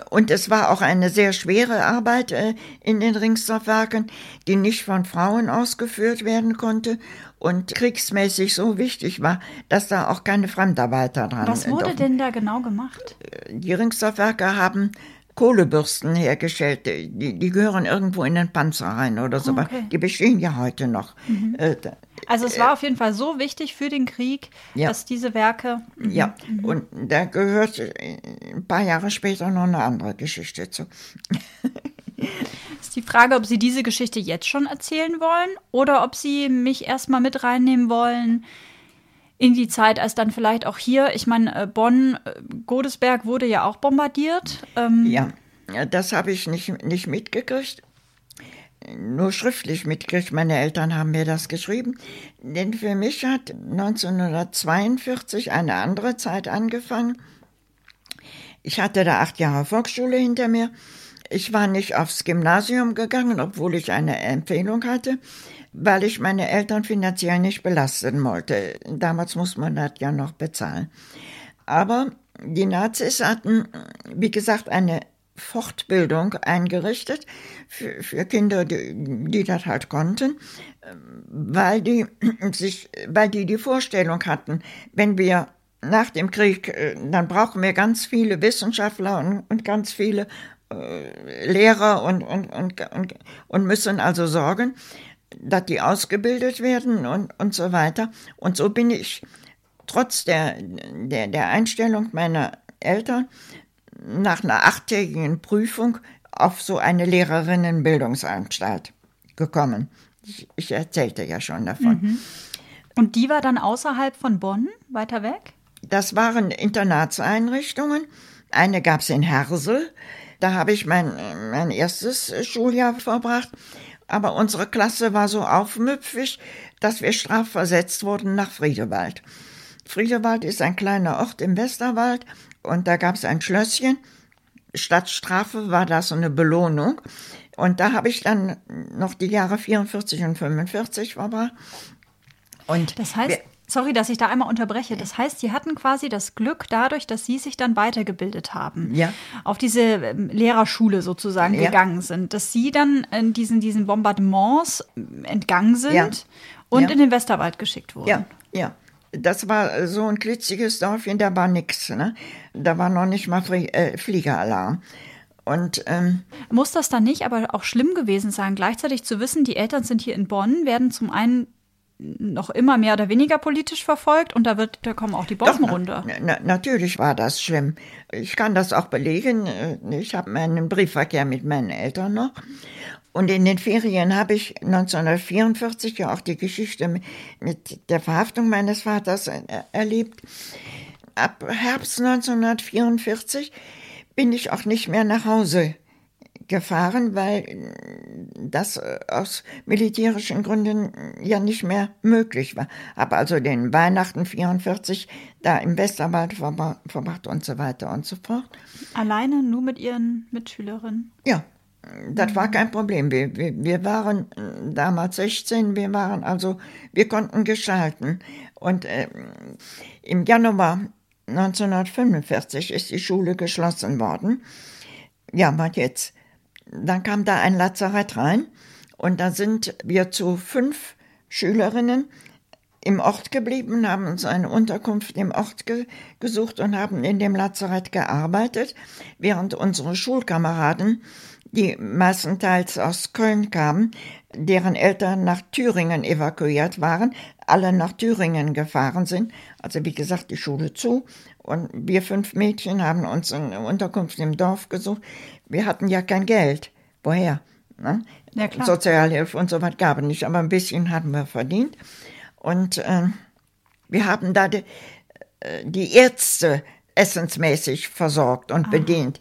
Und es war auch eine sehr schwere Arbeit äh, in den Ringstorfwerken, die nicht von Frauen ausgeführt werden konnte und kriegsmäßig so wichtig war, dass da auch keine Fremdarbeiter dran Was wurde denn da genau gemacht? Die Ringstorfwerke haben Kohlebürsten hergestellt. Die, die gehören irgendwo in den Panzer rein oder so. Okay. Die bestehen ja heute noch. Mhm. Äh, also es war äh, auf jeden Fall so wichtig für den Krieg, ja. dass diese Werke. Mhm. Ja, mhm. und da gehört äh, ein paar Jahre später noch eine andere Geschichte zu. Ist die Frage, ob Sie diese Geschichte jetzt schon erzählen wollen oder ob Sie mich erstmal mit reinnehmen wollen in die Zeit, als dann vielleicht auch hier, ich meine, Bonn, Godesberg wurde ja auch bombardiert. Ähm ja, das habe ich nicht, nicht mitgekriegt nur schriftlich mitgekriegt. Meine Eltern haben mir das geschrieben. Denn für mich hat 1942 eine andere Zeit angefangen. Ich hatte da acht Jahre Volksschule hinter mir. Ich war nicht aufs Gymnasium gegangen, obwohl ich eine Empfehlung hatte, weil ich meine Eltern finanziell nicht belasten wollte. Damals muss man das ja noch bezahlen. Aber die Nazis hatten, wie gesagt, eine Fortbildung eingerichtet für, für Kinder, die, die das halt konnten, weil die sich, weil die die Vorstellung hatten, wenn wir nach dem Krieg, äh, dann brauchen wir ganz viele Wissenschaftler und, und ganz viele Lehrer und, und, und, und, und müssen also sorgen, dass die ausgebildet werden und, und so weiter. Und so bin ich trotz der, der, der Einstellung meiner Eltern nach einer achttägigen Prüfung auf so eine Lehrerinnenbildungsanstalt gekommen. Ich, ich erzählte ja schon davon. Mhm. Und die war dann außerhalb von Bonn, weiter weg? Das waren Internatseinrichtungen. Eine gab es in Hersel. Da habe ich mein, mein erstes Schuljahr verbracht. Aber unsere Klasse war so aufmüpfig, dass wir strafversetzt wurden nach Friedewald. Friedewald ist ein kleiner Ort im Westerwald und da gab es ein Schlösschen. Statt Strafe war das so eine Belohnung. Und da habe ich dann noch die Jahre 44 und 45 verbracht. Und das heißt, sorry, dass ich da einmal unterbreche. Das heißt, Sie hatten quasi das Glück dadurch, dass Sie sich dann weitergebildet haben, ja. auf diese ähm, Lehrerschule sozusagen ja. gegangen sind, dass Sie dann in diesen, diesen Bombardements entgangen sind ja. und in den Westerwald geschickt wurden. Ja, ja. Das war so ein klitziges Dorfchen, da war nichts. Ne? Da war noch nicht mal Flie äh, Fliegeralarm. Und, ähm, Muss das dann nicht aber auch schlimm gewesen sein, gleichzeitig zu wissen, die Eltern sind hier in Bonn, werden zum einen noch immer mehr oder weniger politisch verfolgt und da wird, da kommen auch die Bomben Doch, runter. Na, natürlich war das schlimm. Ich kann das auch belegen. Ich habe meinen Briefverkehr mit meinen Eltern noch. Und in den Ferien habe ich 1944 ja auch die Geschichte mit der Verhaftung meines Vaters erlebt. Ab Herbst 1944 bin ich auch nicht mehr nach Hause gefahren, weil das aus militärischen Gründen ja nicht mehr möglich war. Habe also den Weihnachten 44 da im Westerwald verbracht und so weiter und so fort. Alleine nur mit Ihren Mitschülerinnen? Ja, das war kein Problem. Wir, wir, wir, waren äh, damals 16, wir waren also, wir konnten gestalten. Und äh, im Januar 1945 ist die Schule geschlossen worden. Ja, was jetzt? Dann kam da ein Lazarett rein und da sind wir zu fünf Schülerinnen im Ort geblieben, haben uns eine Unterkunft im Ort ge gesucht und haben in dem Lazarett gearbeitet, während unsere Schulkameraden die meistenteils aus Köln kamen, deren Eltern nach Thüringen evakuiert waren, alle nach Thüringen gefahren sind. Also wie gesagt, die Schule zu. Und wir fünf Mädchen haben uns eine Unterkunft im Dorf gesucht. Wir hatten ja kein Geld. Woher? Ne? Ja. Sozialhilfe und so was gab es nicht, aber ein bisschen hatten wir verdient. Und äh, wir haben da die, äh, die Ärzte essensmäßig versorgt und Aha. bedient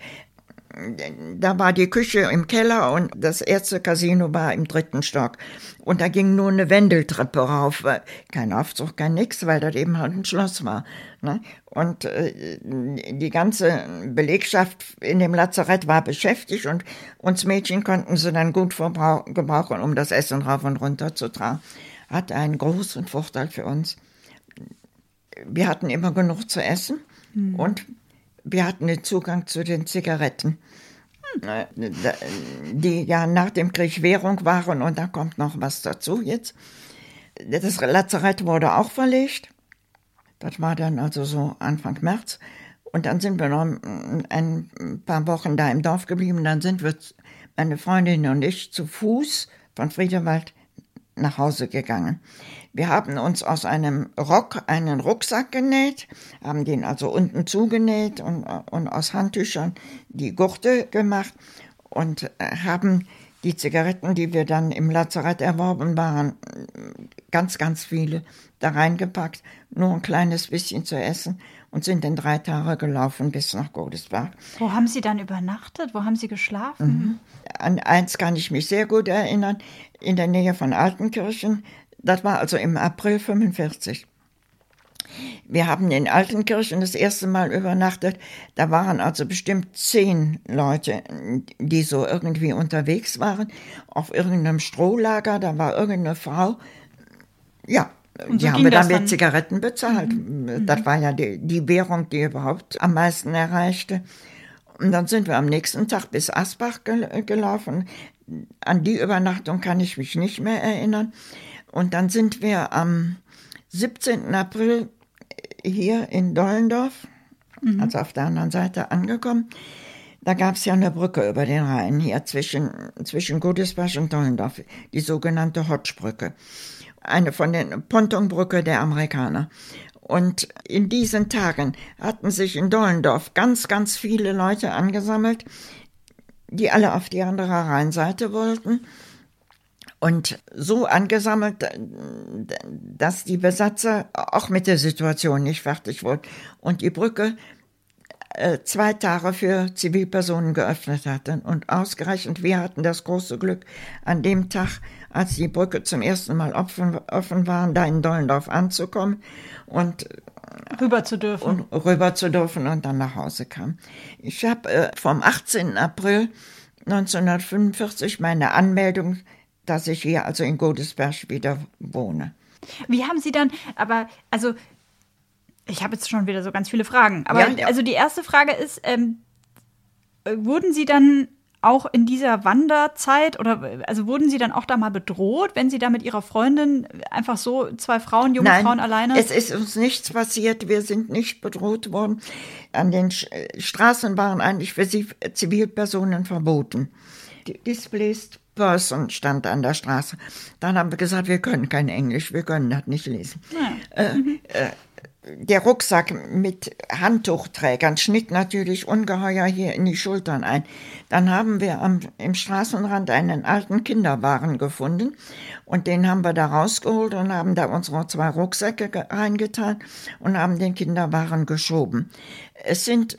da war die Küche im Keller und das Ärzte-Casino war im dritten Stock. Und da ging nur eine Wendeltreppe rauf. Kein Aufzug, kein nix, weil das eben halt ein Schloss war. Ne? Und äh, die ganze Belegschaft in dem Lazarett war beschäftigt und uns Mädchen konnten sie dann gut gebrauchen, um das Essen rauf und runter zu tragen. Hatte einen großen Vorteil für uns. Wir hatten immer genug zu essen mhm. und wir hatten den Zugang zu den Zigaretten, die ja nach dem Krieg Währung waren und da kommt noch was dazu jetzt. Das Lazarett wurde auch verlegt. Das war dann also so Anfang März. Und dann sind wir noch ein paar Wochen da im Dorf geblieben. Dann sind wir, meine Freundin und ich, zu Fuß von Friedewald nach Hause gegangen. Wir haben uns aus einem Rock einen Rucksack genäht, haben den also unten zugenäht und, und aus Handtüchern die Gurte gemacht und äh, haben die Zigaretten, die wir dann im Lazarett erworben waren, ganz, ganz viele da reingepackt, nur ein kleines bisschen zu essen und sind dann drei Tage gelaufen bis nach Godesberg. Wo haben Sie dann übernachtet? Wo haben Sie geschlafen? Mhm. An eins kann ich mich sehr gut erinnern, in der Nähe von Altenkirchen. Das war also im April 45. Wir haben in Altenkirchen das erste Mal übernachtet. Da waren also bestimmt zehn Leute, die so irgendwie unterwegs waren, auf irgendeinem Strohlager. Da war irgendeine Frau. Ja, so die haben wir dann mit Zigaretten bezahlt. Mhm. Das war ja die, die Währung, die überhaupt am meisten erreichte. Und dann sind wir am nächsten Tag bis Asbach gelaufen. An die Übernachtung kann ich mich nicht mehr erinnern. Und dann sind wir am 17. April hier in Dollendorf, mhm. also auf der anderen Seite angekommen. Da gab es ja eine Brücke über den Rhein hier zwischen, zwischen Godesberg und Dollendorf, die sogenannte Hotschbrücke. Eine von den Pontonbrücke der Amerikaner. Und in diesen Tagen hatten sich in Dollendorf ganz, ganz viele Leute angesammelt, die alle auf die andere Rheinseite wollten. Und so angesammelt, dass die Besatzer auch mit der Situation nicht fertig wurden. Und die Brücke äh, zwei Tage für Zivilpersonen geöffnet hatten. Und ausgerechnet wir hatten das große Glück, an dem Tag, als die Brücke zum ersten Mal offen, offen war, da in Dollendorf anzukommen und rüber zu dürfen. Und rüber zu dürfen und dann nach Hause kam. Ich habe äh, vom 18. April 1945 meine Anmeldung dass ich hier also in Godesberg wieder wohne. Wie haben Sie dann, aber also ich habe jetzt schon wieder so ganz viele Fragen, aber ja, ja. also die erste Frage ist, ähm, wurden Sie dann auch in dieser Wanderzeit oder also wurden Sie dann auch da mal bedroht, wenn Sie da mit Ihrer Freundin einfach so zwei Frauen, junge Nein, Frauen alleine? Es ist uns nichts passiert, wir sind nicht bedroht worden. An den Straßen waren eigentlich für Sie Zivilpersonen verboten. Displaced Person stand an der Straße. Dann haben wir gesagt, wir können kein Englisch, wir können das nicht lesen. Ja. Äh, äh, der Rucksack mit Handtuchträgern schnitt natürlich ungeheuer hier in die Schultern ein. Dann haben wir am, im Straßenrand einen alten Kinderwagen gefunden und den haben wir da rausgeholt und haben da unsere zwei Rucksäcke reingetan und haben den Kinderwagen geschoben. Es sind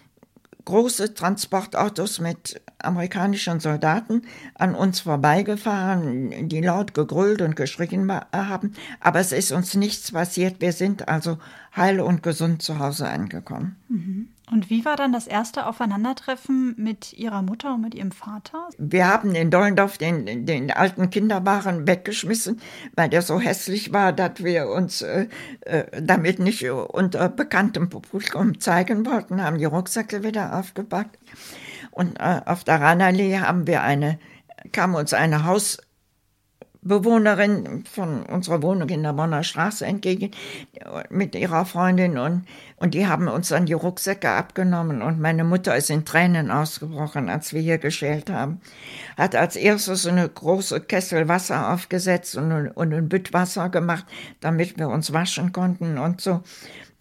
große Transportautos mit amerikanischen Soldaten an uns vorbeigefahren, die laut gegrüllt und geschrien haben. Aber es ist uns nichts passiert. Wir sind also heil und gesund zu Hause angekommen. Mhm. Und wie war dann das erste Aufeinandertreffen mit Ihrer Mutter und mit Ihrem Vater? Wir haben in Dollendorf den, den alten Kinderwagen weggeschmissen, weil der so hässlich war, dass wir uns äh, äh damit nicht unter bekanntem Publikum zeigen wollten, haben die Rucksäcke wieder aufgepackt. Und äh, auf der Rheinallee haben wir eine, kam uns eine Haus Bewohnerin von unserer Wohnung in der Bonner Straße entgegen mit ihrer Freundin und, und die haben uns dann die Rucksäcke abgenommen und meine Mutter ist in Tränen ausgebrochen, als wir hier geschält haben. Hat als erstes eine große Kessel Wasser aufgesetzt und, und ein Bütt Wasser gemacht, damit wir uns waschen konnten und so.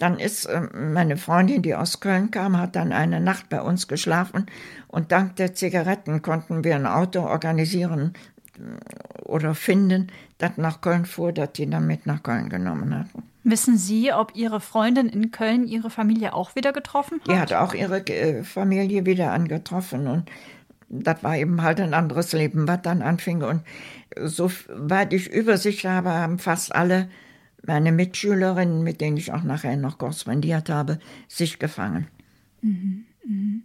Dann ist äh, meine Freundin, die aus Köln kam, hat dann eine Nacht bei uns geschlafen und dank der Zigaretten konnten wir ein Auto organisieren, oder finden, das nach Köln fuhr, das die dann mit nach Köln genommen hat. Wissen Sie, ob Ihre Freundin in Köln ihre Familie auch wieder getroffen hat? Die hat auch ihre äh, Familie wieder angetroffen und das war eben halt ein anderes Leben, was dann anfing. Und soweit ich Übersicht habe, haben fast alle meine Mitschülerinnen, mit denen ich auch nachher noch korrespondiert habe, sich gefangen. Mhm, mh.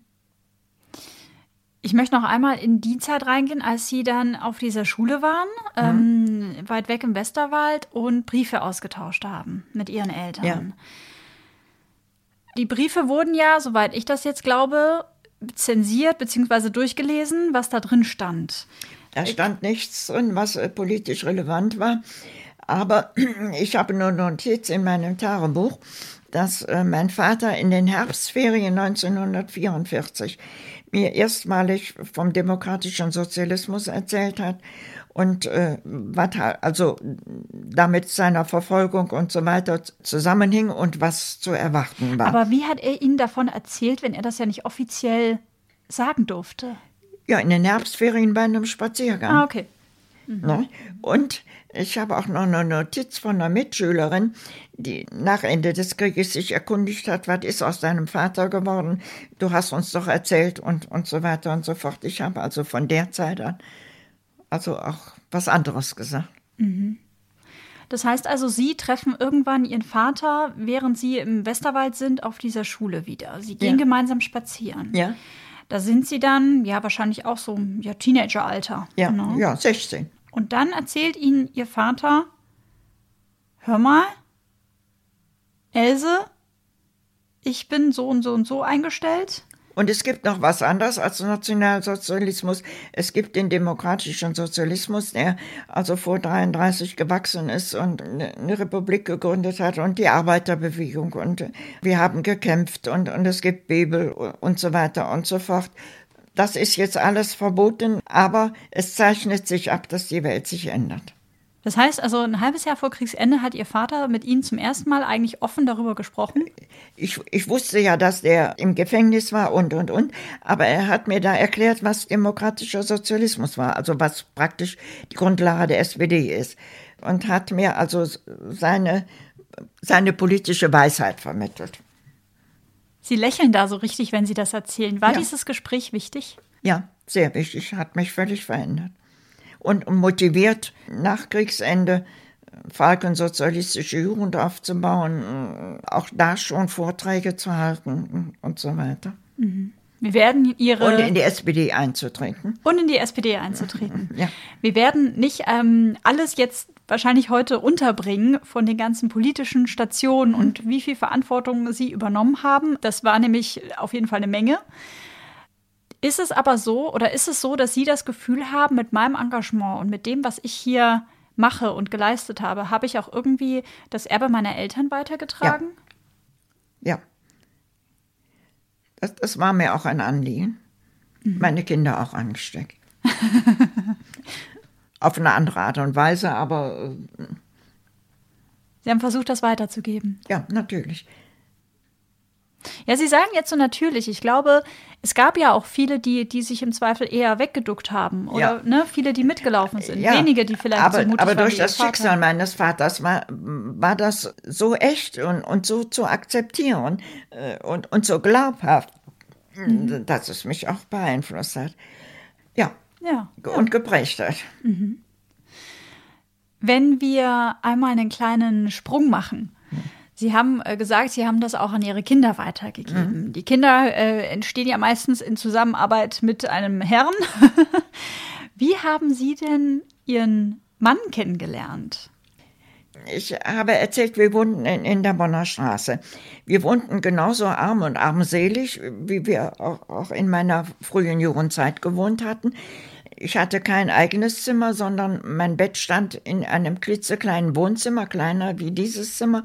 Ich möchte noch einmal in die Zeit reingehen, als Sie dann auf dieser Schule waren, mhm. ähm, weit weg im Westerwald und Briefe ausgetauscht haben mit Ihren Eltern. Ja. Die Briefe wurden ja, soweit ich das jetzt glaube, zensiert bzw. durchgelesen, was da drin stand. Da stand nichts drin, was äh, politisch relevant war. Aber ich habe nur Notiz in meinem Tagebuch, dass äh, mein Vater in den Herbstferien 1944 mir erstmalig vom demokratischen Sozialismus erzählt hat und äh, was also damit seiner Verfolgung und so weiter zusammenhing und was zu erwarten war. Aber wie hat er Ihnen davon erzählt, wenn er das ja nicht offiziell sagen durfte? Ja, in den Herbstferien bei einem Spaziergang. Ah, okay. Mhm. Und ich habe auch noch eine Notiz von einer Mitschülerin, die nach Ende des Krieges sich erkundigt hat, was ist aus deinem Vater geworden? Du hast uns doch erzählt und, und so weiter und so fort. Ich habe also von der Zeit an also auch was anderes gesagt. Mhm. Das heißt also, Sie treffen irgendwann Ihren Vater, während Sie im Westerwald sind, auf dieser Schule wieder. Sie gehen ja. gemeinsam spazieren. Ja. Da sind Sie dann, ja, wahrscheinlich auch so ja, Teenageralter. Ja, genau. ja, 16. Und dann erzählt Ihnen Ihr Vater, hör mal, Else, ich bin so und so und so eingestellt. Und es gibt noch was anderes als Nationalsozialismus. Es gibt den demokratischen Sozialismus, der also vor 33 gewachsen ist und eine Republik gegründet hat und die Arbeiterbewegung und wir haben gekämpft und, und es gibt Bibel und so weiter und so fort. Das ist jetzt alles verboten, aber es zeichnet sich ab, dass die Welt sich ändert. Das heißt also, ein halbes Jahr vor Kriegsende hat Ihr Vater mit Ihnen zum ersten Mal eigentlich offen darüber gesprochen? Ich, ich wusste ja, dass der im Gefängnis war und, und, und. Aber er hat mir da erklärt, was demokratischer Sozialismus war. Also was praktisch die Grundlage der SPD ist. Und hat mir also seine, seine politische Weisheit vermittelt. Sie lächeln da so richtig, wenn Sie das erzählen. War ja. dieses Gespräch wichtig? Ja, sehr wichtig. Hat mich völlig verändert und motiviert, nach Kriegsende Falkensozialistische Jugend aufzubauen, auch da schon Vorträge zu halten und so weiter. Mhm. Wir werden ihre und in die SPD einzutreten. Und in die SPD einzutreten. Ja. Wir werden nicht ähm, alles jetzt wahrscheinlich heute unterbringen von den ganzen politischen Stationen mhm. und wie viel Verantwortung sie übernommen haben. Das war nämlich auf jeden Fall eine Menge. Ist es aber so oder ist es so, dass Sie das Gefühl haben, mit meinem Engagement und mit dem, was ich hier mache und geleistet habe, habe ich auch irgendwie das Erbe meiner Eltern weitergetragen? Ja. ja. Das, das war mir auch ein Anliegen. Mhm. Meine Kinder auch angesteckt. Auf eine andere Art und Weise, aber. Äh, Sie haben versucht, das weiterzugeben. Ja, natürlich. Ja, Sie sagen jetzt so natürlich. Ich glaube, es gab ja auch viele, die, die sich im Zweifel eher weggeduckt haben. Oder ja. ne, viele, die mitgelaufen sind. Ja. Wenige, die vielleicht aber, so mutig Aber durch das Schicksal meines Vaters war, war das so echt und, und so zu akzeptieren äh, und, und so glaubhaft, mhm. dass es mich auch beeinflusst hat. Ja. Ja. Und geprägt hat. Mhm. Wenn wir einmal einen kleinen Sprung machen Sie haben äh, gesagt, Sie haben das auch an Ihre Kinder weitergegeben. Mhm. Die Kinder äh, entstehen ja meistens in Zusammenarbeit mit einem Herrn. Wie haben Sie denn Ihren Mann kennengelernt? Ich habe erzählt, wir wohnten in, in der Bonner Straße. Wir wohnten genauso arm und armselig, wie wir auch, auch in meiner frühen Jugendzeit gewohnt hatten. Ich hatte kein eigenes Zimmer, sondern mein Bett stand in einem klitzekleinen Wohnzimmer, kleiner wie dieses Zimmer.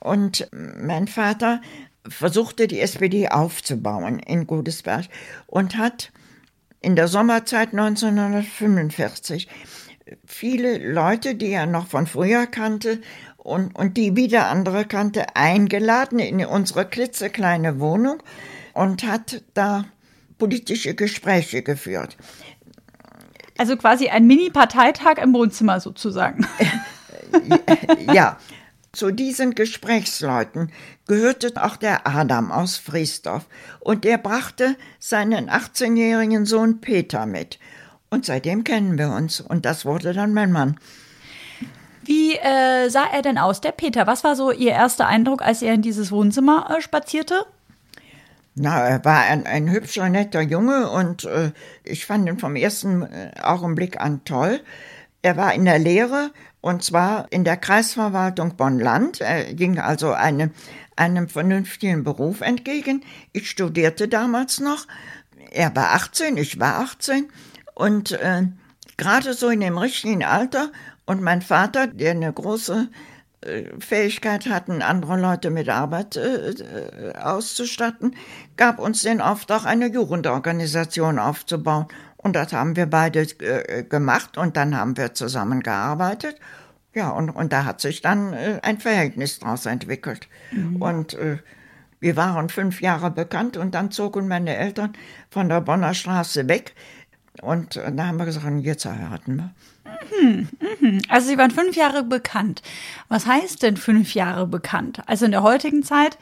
Und mein Vater versuchte die SPD aufzubauen in Godesberg und hat in der Sommerzeit 1945 viele Leute, die er noch von früher kannte und, und die wieder andere kannte, eingeladen in unsere klitzekleine Wohnung und hat da politische Gespräche geführt. Also quasi ein Mini-Parteitag im Wohnzimmer sozusagen. ja, Zu diesen Gesprächsleuten gehörte auch der Adam aus Friesdorf und der brachte seinen 18-jährigen Sohn Peter mit. Und seitdem kennen wir uns und das wurde dann mein Mann. Wie äh, sah er denn aus, der Peter? Was war so Ihr erster Eindruck, als er in dieses Wohnzimmer äh, spazierte? Na, er war ein, ein hübscher, netter Junge und äh, ich fand ihn vom ersten äh, Augenblick an toll. Er war in der Lehre und zwar in der Kreisverwaltung Bonn-Land. Er ging also einem, einem vernünftigen Beruf entgegen. Ich studierte damals noch. Er war 18, ich war 18 und äh, gerade so in dem richtigen Alter. Und mein Vater, der eine große äh, Fähigkeit hatten, andere Leute mit Arbeit äh, äh, auszustatten, gab uns den Auftrag, eine Jugendorganisation aufzubauen. Und das haben wir beide äh, gemacht und dann haben wir zusammengearbeitet. Ja, und, und da hat sich dann äh, ein Verhältnis daraus entwickelt. Mhm. Und äh, wir waren fünf Jahre bekannt und dann zogen meine Eltern von der Bonner Straße weg. Und da haben wir gesagt, jetzt heiraten wir. Mhm, mhm. Also Sie waren fünf Jahre bekannt. Was heißt denn fünf Jahre bekannt? Also in der heutigen Zeit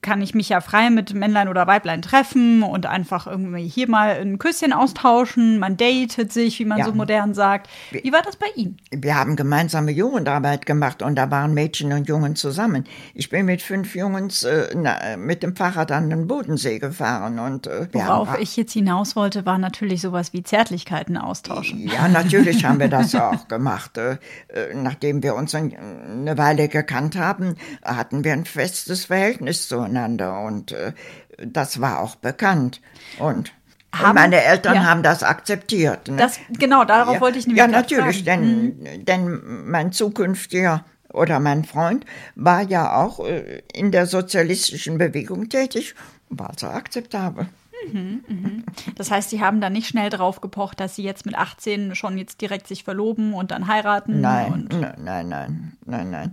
kann ich mich ja frei mit Männlein oder Weiblein treffen und einfach irgendwie hier mal ein Küsschen austauschen. Man datet sich, wie man ja. so modern sagt. Wie war das bei Ihnen? Wir haben gemeinsame Jugendarbeit gemacht und da waren Mädchen und Jungen zusammen. Ich bin mit fünf Jungs äh, na, mit dem Fahrrad an den Bodensee gefahren. Und, äh, Worauf haben, ich jetzt hinaus wollte, war natürlich sowas wie Zärtlichkeiten austauschen. Ja, natürlich haben wir das auch gemacht. Äh, äh, nachdem wir uns eine Weile gekannt haben, hatten wir ein festes Verhältnis Verhältnis zueinander und äh, das war auch bekannt. Und haben, meine Eltern ja. haben das akzeptiert. Ne? Das, genau, darauf ja, wollte ich nämlich Ja, natürlich, denn, mhm. denn mein zukünftiger oder mein Freund war ja auch äh, in der sozialistischen Bewegung tätig, war also akzeptabel. Mhm, mhm. Das heißt, Sie haben da nicht schnell drauf gepocht, dass Sie jetzt mit 18 schon jetzt direkt sich verloben und dann heiraten? Nein, nein, nein, nein, nein, nein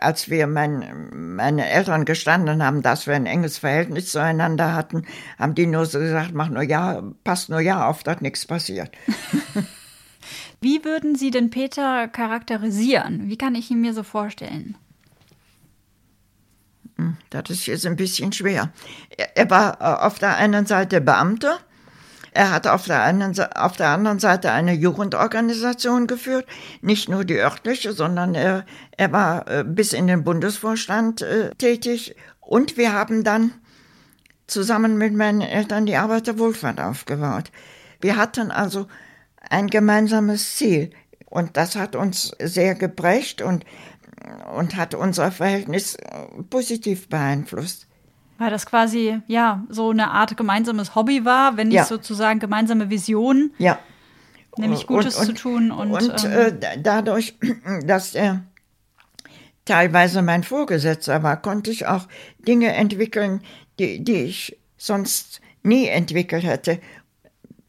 als wir mein, meine Eltern gestanden haben, dass wir ein enges Verhältnis zueinander hatten, haben die nur so gesagt, mach nur ja, passt nur ja auf, dass nichts passiert. Wie würden Sie den Peter charakterisieren? Wie kann ich ihn mir so vorstellen? Hm, das ist jetzt ein bisschen schwer. Er war äh, auf der einen Seite Beamter, er hat auf der, einen, auf der anderen Seite eine Jugendorganisation geführt, nicht nur die örtliche, sondern er, er war äh, bis in den Bundesvorstand äh, tätig. Und wir haben dann zusammen mit meinen Eltern die Arbeiterwohlfahrt aufgebaut. Wir hatten also ein gemeinsames Ziel und das hat uns sehr geprägt und, und hat unser Verhältnis äh, positiv beeinflusst. Weil das quasi, ja, so eine Art gemeinsames Hobby war, wenn nicht ja. sozusagen gemeinsame Vision. Ja. Nämlich Gutes und, und, zu tun. Und, und ähm, äh, dadurch, dass er teilweise mein Vorgesetzter war, konnte ich auch Dinge entwickeln, die, die ich sonst nie entwickelt hätte.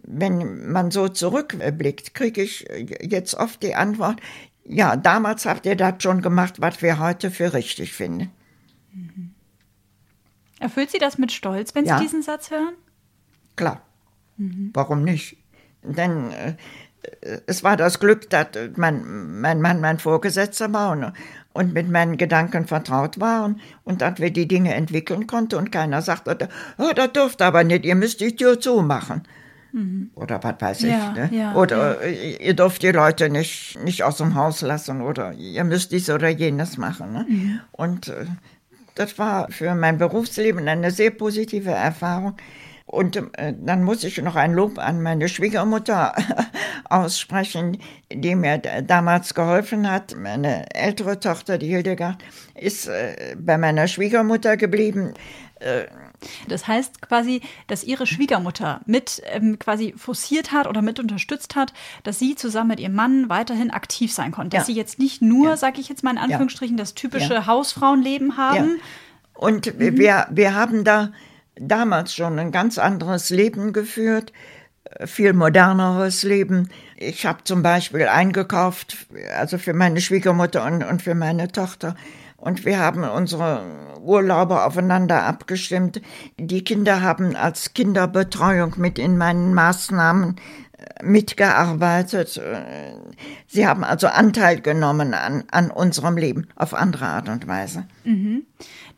Wenn man so zurückblickt, kriege ich jetzt oft die Antwort, ja, damals habt ihr das schon gemacht, was wir heute für richtig finden. Mhm. Erfüllt Sie das mit Stolz, wenn ja. Sie diesen Satz hören? Klar. Mhm. Warum nicht? Denn äh, es war das Glück, dass mein, mein Mann mein Vorgesetzter war und, und mit meinen Gedanken vertraut war und, dass wir die Dinge entwickeln konnten und keiner sagte, oh, das dürft aber nicht, ihr müsst die Tür zumachen. Mhm. Oder was weiß ich. Ja, ne? ja, oder ja. ihr dürft die Leute nicht, nicht aus dem Haus lassen oder ihr müsst dies oder jenes machen. Ne? Mhm. Und äh, das war für mein Berufsleben eine sehr positive Erfahrung. Und äh, dann muss ich noch ein Lob an meine Schwiegermutter aussprechen, die mir damals geholfen hat. Meine ältere Tochter, die Hildegard, ist äh, bei meiner Schwiegermutter geblieben. Äh, das heißt quasi, dass ihre Schwiegermutter mit ähm, quasi forciert hat oder mit unterstützt hat, dass sie zusammen mit ihrem Mann weiterhin aktiv sein konnte. Dass ja. sie jetzt nicht nur, ja. sage ich jetzt mal in Anführungsstrichen, ja. das typische. Hausfrauenleben haben. Und mhm. wir, wir haben da damals schon ein ganz anderes Leben geführt, viel moderneres Leben. Ich habe zum Beispiel eingekauft, also für meine Schwiegermutter und, und für meine Tochter und wir haben unsere Urlaube aufeinander abgestimmt. Die Kinder haben als Kinderbetreuung mit in meinen Maßnahmen äh, mitgearbeitet. Äh, sie haben also Anteil genommen an, an unserem Leben auf andere Art und Weise. Mhm.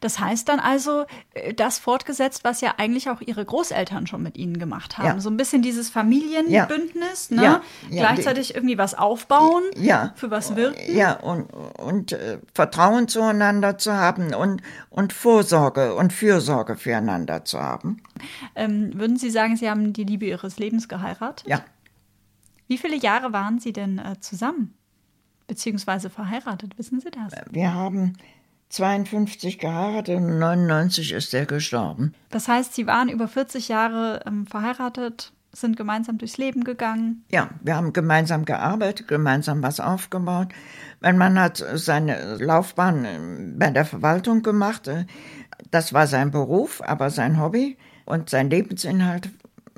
Das heißt dann also, äh, das fortgesetzt, was ja eigentlich auch ihre Großeltern schon mit ihnen gemacht haben. Ja. So ein bisschen dieses Familienbündnis, ja. ne? Ja. Gleichzeitig irgendwie was aufbauen, ja. für was wirken. Ja, und, und äh, Vertrauen zueinander zu haben und, und Vorsorge und Fürsorge füreinander zu haben. Ähm, würden Sie sagen, Sie haben die Liebe Ihres Lebens geheiratet? Ja. Wie viele Jahre waren Sie denn äh, zusammen? Beziehungsweise verheiratet, wissen Sie das? Wir haben 52 geheiratet und 99 ist er gestorben. Das heißt, Sie waren über 40 Jahre ähm, verheiratet, sind gemeinsam durchs Leben gegangen. Ja, wir haben gemeinsam gearbeitet, gemeinsam was aufgebaut. Mein Mann hat seine Laufbahn äh, bei der Verwaltung gemacht. Äh, das war sein Beruf, aber sein Hobby und sein Lebensinhalt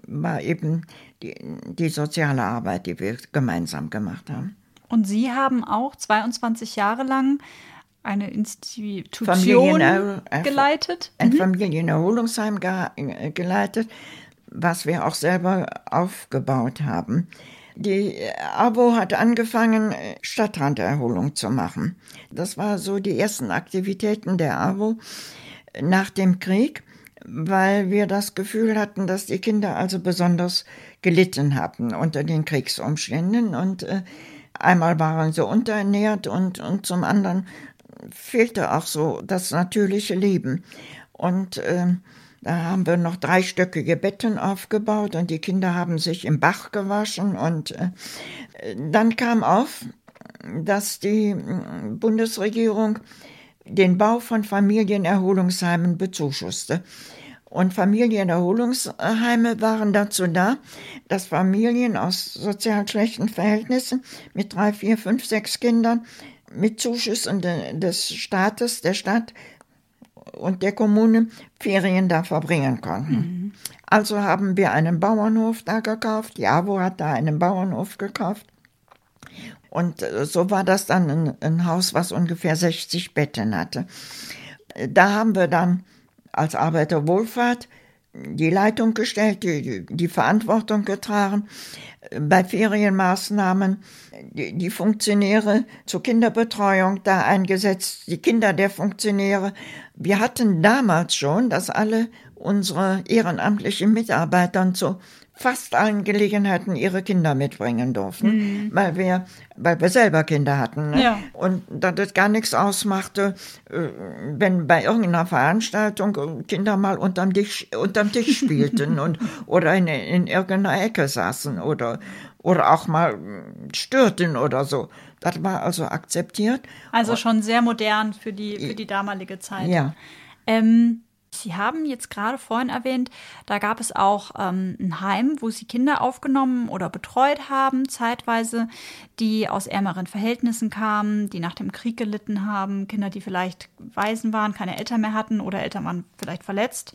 war eben die, die soziale Arbeit, die wir gemeinsam gemacht haben. Und Sie haben auch 22 Jahre lang eine Institution geleitet. Ein mhm. Familienerholungsheim ge äh, geleitet, was wir auch selber aufgebaut haben. Die AWO hat angefangen, Stadtranderholung zu machen. Das war so die ersten Aktivitäten der AWO nach dem Krieg, weil wir das Gefühl hatten, dass die Kinder also besonders gelitten hatten unter den Kriegsumständen und äh, einmal waren sie unterernährt und, und zum anderen fehlte auch so das natürliche Leben. Und äh, da haben wir noch dreistöckige Betten aufgebaut und die Kinder haben sich im Bach gewaschen. Und äh, dann kam auf, dass die äh, Bundesregierung den Bau von Familienerholungsheimen bezuschusste. Und Familienerholungsheime waren dazu da, dass Familien aus sozial schlechten Verhältnissen mit drei, vier, fünf, sechs Kindern mit Zuschüssen des Staates, der Stadt und der Kommune Ferien da verbringen konnten. Mhm. Also haben wir einen Bauernhof da gekauft. Javo hat da einen Bauernhof gekauft. Und äh, so war das dann ein, ein Haus, was ungefähr 60 Betten hatte. Da haben wir dann als Arbeiterwohlfahrt die Leitung gestellt, die, die Verantwortung getragen. Bei Ferienmaßnahmen die, die Funktionäre zur Kinderbetreuung da eingesetzt, die Kinder der Funktionäre. Wir hatten damals schon, dass alle unsere ehrenamtlichen Mitarbeiter zu fast allen Gelegenheiten ihre Kinder mitbringen durften, mhm. weil wir, weil wir selber Kinder hatten. Ne? Ja. Und dass das gar nichts ausmachte, äh, wenn bei irgendeiner Veranstaltung Kinder mal unterm Tisch, unterm Tisch spielten und oder in, in irgendeiner Ecke saßen oder oder auch mal störten oder so. Das war also akzeptiert. Also schon sehr modern für die, für die damalige Zeit. Ja. Ähm, Sie haben jetzt gerade vorhin erwähnt, da gab es auch ähm, ein Heim, wo Sie Kinder aufgenommen oder betreut haben, zeitweise, die aus ärmeren Verhältnissen kamen, die nach dem Krieg gelitten haben, Kinder, die vielleicht Waisen waren, keine Eltern mehr hatten oder Eltern waren vielleicht verletzt.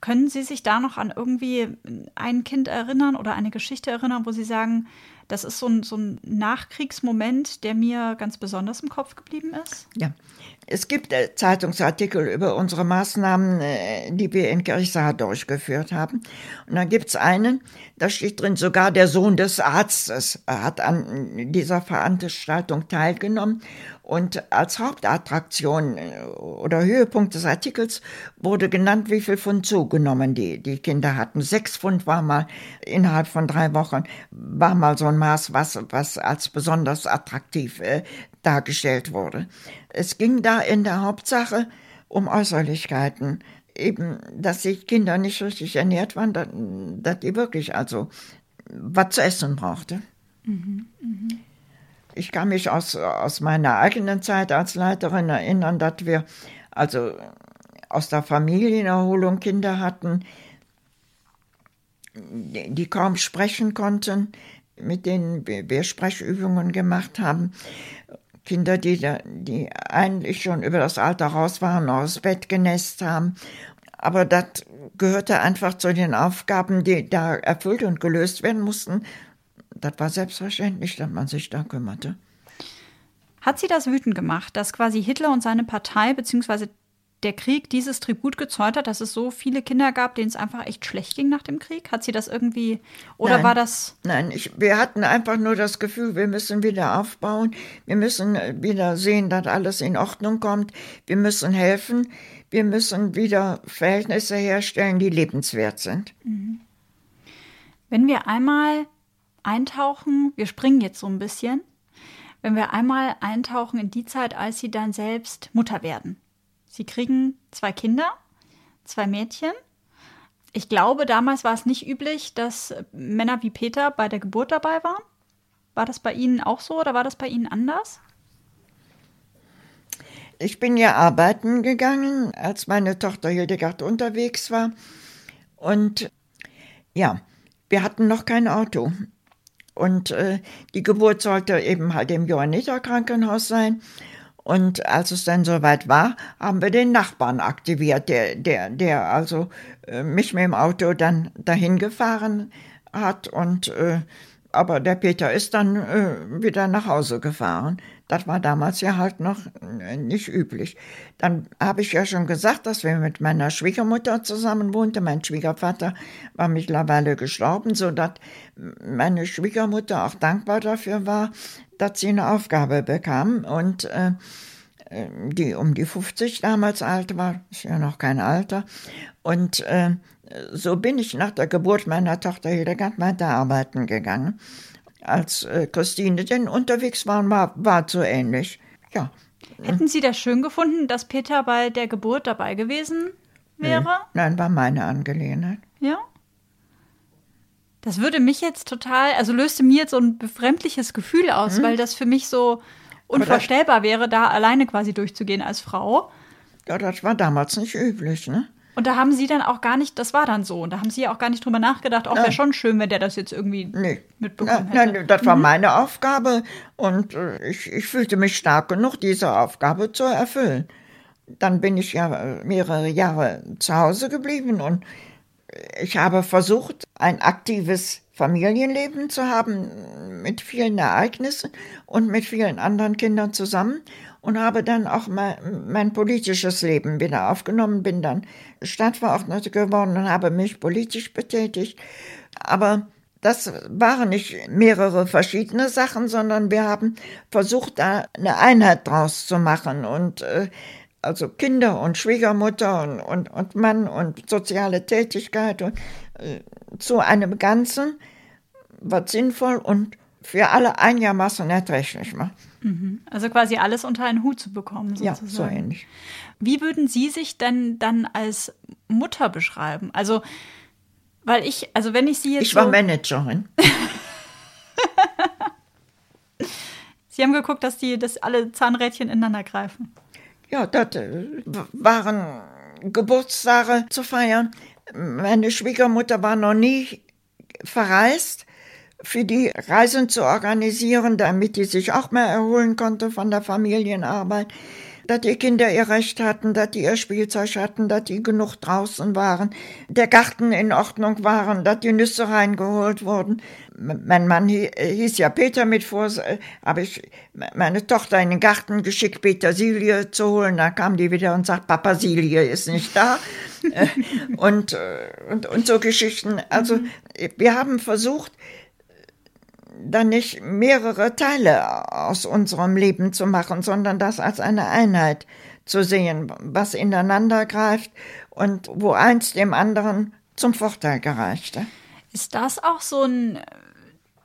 Können Sie sich da noch an irgendwie ein Kind erinnern oder eine Geschichte erinnern, wo Sie sagen, das ist so ein, so ein Nachkriegsmoment, der mir ganz besonders im Kopf geblieben ist? Ja, es gibt äh, Zeitungsartikel über unsere Maßnahmen, äh, die wir in Kirchsaar durchgeführt haben. Und da gibt es einen, da steht drin, sogar der Sohn des Arztes hat an dieser Veranstaltung teilgenommen. Und als Hauptattraktion äh, oder Höhepunkt des Artikels wurde genannt, wie viel Pfund zugenommen die, die Kinder hatten. Sechs Pfund war mal innerhalb von drei Wochen, war mal so ein Maß, was, was als besonders attraktiv äh, dargestellt wurde. Es ging da in der Hauptsache um Äußerlichkeiten. Eben, dass die Kinder nicht richtig ernährt waren, dass, die wirklich also was zu essen brauchte. Mhm, mh. Ich kann mich aus, aus meiner eigenen Zeit als Leiterin erinnern, dass wir also aus der Familienerholung Kinder hatten, die kaum sprechen konnten, mit denen wir Sprechübungen gemacht haben. Kinder, die, die eigentlich schon über das Alter raus waren, aus Bett genässt haben. Aber das gehörte einfach zu den Aufgaben, die da erfüllt und gelöst werden mussten. Das war selbstverständlich, dass man sich da kümmerte. Hat sie das wütend gemacht, dass quasi Hitler und seine Partei bzw der Krieg dieses Tribut gezollt hat, dass es so viele Kinder gab, denen es einfach echt schlecht ging nach dem Krieg? Hat sie das irgendwie oder Nein. war das? Nein, ich, wir hatten einfach nur das Gefühl, wir müssen wieder aufbauen, wir müssen wieder sehen, dass alles in Ordnung kommt, wir müssen helfen, wir müssen wieder Verhältnisse herstellen, die lebenswert sind. Mhm. Wenn wir einmal eintauchen, wir springen jetzt so ein bisschen, wenn wir einmal eintauchen in die Zeit, als sie dann selbst Mutter werden. Sie kriegen zwei Kinder, zwei Mädchen. Ich glaube, damals war es nicht üblich, dass Männer wie Peter bei der Geburt dabei waren. War das bei Ihnen auch so oder war das bei Ihnen anders? Ich bin ja arbeiten gegangen, als meine Tochter Hildegard unterwegs war. Und ja, wir hatten noch kein Auto. Und äh, die Geburt sollte eben halt im Johanniter Krankenhaus sein. Und als es dann soweit war, haben wir den Nachbarn aktiviert, der, der, der also äh, mich mit dem Auto dann dahin gefahren hat. Und äh, aber der Peter ist dann äh, wieder nach Hause gefahren. Das war damals ja halt noch äh, nicht üblich. Dann habe ich ja schon gesagt, dass wir mit meiner Schwiegermutter zusammen wohnten. Mein Schwiegervater war mittlerweile gestorben, sodass meine Schwiegermutter auch dankbar dafür war, dass sie eine Aufgabe bekam und äh, die um die 50 damals alt war, ist ja noch kein Alter. Und äh, so bin ich nach der Geburt meiner Tochter Hildegard weiter arbeiten gegangen als äh, Christine denn unterwegs waren, war, war so ähnlich. Ja. Hätten Sie das schön gefunden, dass Peter bei der Geburt dabei gewesen wäre? Nee. Nein, war meine Angelegenheit. Ja. Das würde mich jetzt total, also löste mir jetzt so ein befremdliches Gefühl aus, hm. weil das für mich so unvorstellbar wäre, da alleine quasi durchzugehen als Frau. Ja, das war damals nicht üblich, ne? Und da haben Sie dann auch gar nicht, das war dann so, und da haben Sie ja auch gar nicht drüber nachgedacht, auch wäre schon schön, wenn der das jetzt irgendwie nee. mitbekommen hätte. Nein, das war mhm. meine Aufgabe und äh, ich, ich fühlte mich stark genug, diese Aufgabe zu erfüllen. Dann bin ich ja mehrere Jahre zu Hause geblieben und ich habe versucht, ein aktives Familienleben zu haben mit vielen Ereignissen und mit vielen anderen Kindern zusammen und habe dann auch mein, mein politisches Leben wieder aufgenommen, bin dann Stadtverordnete geworden und habe mich politisch betätigt. Aber das waren nicht mehrere verschiedene Sachen, sondern wir haben versucht, da eine Einheit draus zu machen und äh, also Kinder und Schwiegermutter und, und, und Mann und soziale Tätigkeit und äh, zu einem Ganzen, was sinnvoll und für alle einigermaßen erträglich macht. Mhm. Also quasi alles unter einen Hut zu bekommen, sozusagen. Ja, so ähnlich. Wie würden Sie sich denn dann als Mutter beschreiben? Also, weil ich, also wenn ich Sie jetzt. Ich war so Managerin. Sie haben geguckt, dass die, dass alle Zahnrädchen ineinander greifen. Ja, das äh, waren Geburtstage zu feiern. Meine Schwiegermutter war noch nie verreist für die Reisen zu organisieren, damit die sich auch mehr erholen konnte von der Familienarbeit, dass die Kinder ihr Recht hatten, dass die ihr Spielzeug hatten, dass die genug draußen waren, der Garten in Ordnung waren, dass die Nüsse reingeholt wurden. Mein Mann hieß ja Peter mit vor, habe ich meine Tochter in den Garten geschickt, Petersilie zu holen. Da kam die wieder und sagt, Papa Silie ist nicht da. und, und, und so Geschichten. Also wir haben versucht, dann nicht mehrere Teile aus unserem Leben zu machen, sondern das als eine Einheit zu sehen, was ineinander greift und wo eins dem anderen zum Vorteil gereichte. Ist das auch so ein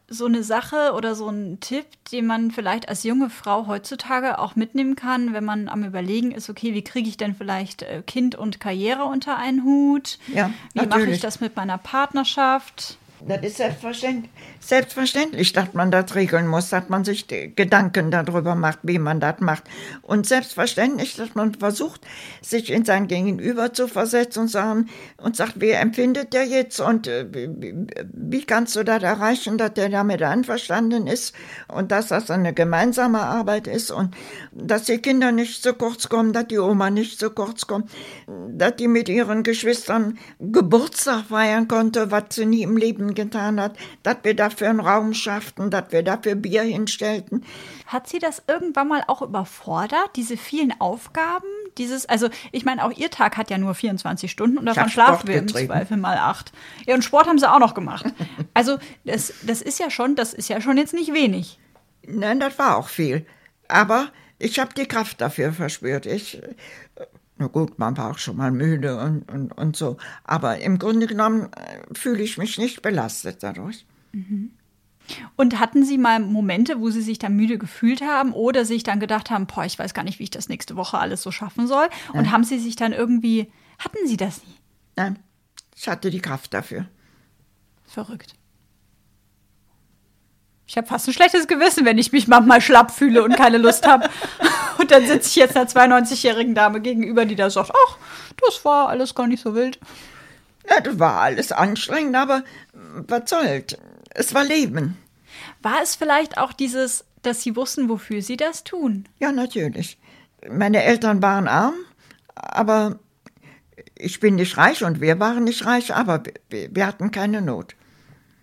so eine Sache oder so ein Tipp, den man vielleicht als junge Frau heutzutage auch mitnehmen kann, wenn man am Überlegen ist, okay, wie kriege ich denn vielleicht äh, Kind und Karriere unter einen Hut? Ja, wie mache ich das mit meiner Partnerschaft? Das ist selbstverständlich, selbstverständlich, dass man das regeln muss, dass man sich Gedanken darüber macht, wie man das macht. Und selbstverständlich, dass man versucht, sich in sein Gegenüber zu versetzen und, sagen, und sagt, wie empfindet der jetzt und äh, wie, wie kannst du das erreichen, dass der damit einverstanden ist und dass das eine gemeinsame Arbeit ist und dass die Kinder nicht zu kurz kommen, dass die Oma nicht zu kurz kommt, dass die mit ihren Geschwistern Geburtstag feiern konnte, was sie nie im Leben getan hat, dass wir dafür einen Raum schafften, dass wir dafür Bier hinstellten. Hat sie das irgendwann mal auch überfordert, diese vielen Aufgaben? Dieses, also ich meine, auch ihr Tag hat ja nur 24 Stunden und davon schlafen wir im Zweifel mal acht. Ja, und Sport haben sie auch noch gemacht. Also das, das ist ja schon, das ist ja schon jetzt nicht wenig. Nein, das war auch viel. Aber ich habe die Kraft dafür verspürt. Ich na gut, man war auch schon mal müde und, und, und so. Aber im Grunde genommen äh, fühle ich mich nicht belastet dadurch. Mhm. Und hatten Sie mal Momente, wo Sie sich dann müde gefühlt haben oder sich dann gedacht haben, boah, ich weiß gar nicht, wie ich das nächste Woche alles so schaffen soll? Und Nein. haben Sie sich dann irgendwie, hatten Sie das nie? Nein, ich hatte die Kraft dafür. Verrückt. Ich habe fast ein schlechtes Gewissen, wenn ich mich manchmal schlapp fühle und keine Lust habe. Und dann sitze ich jetzt einer 92-jährigen Dame gegenüber, die da sagt, ach, das war alles gar nicht so wild. Ja, das war alles anstrengend, aber was soll's? Es war Leben. War es vielleicht auch dieses, dass Sie wussten, wofür Sie das tun? Ja, natürlich. Meine Eltern waren arm, aber ich bin nicht reich und wir waren nicht reich, aber wir, hatten keine Not.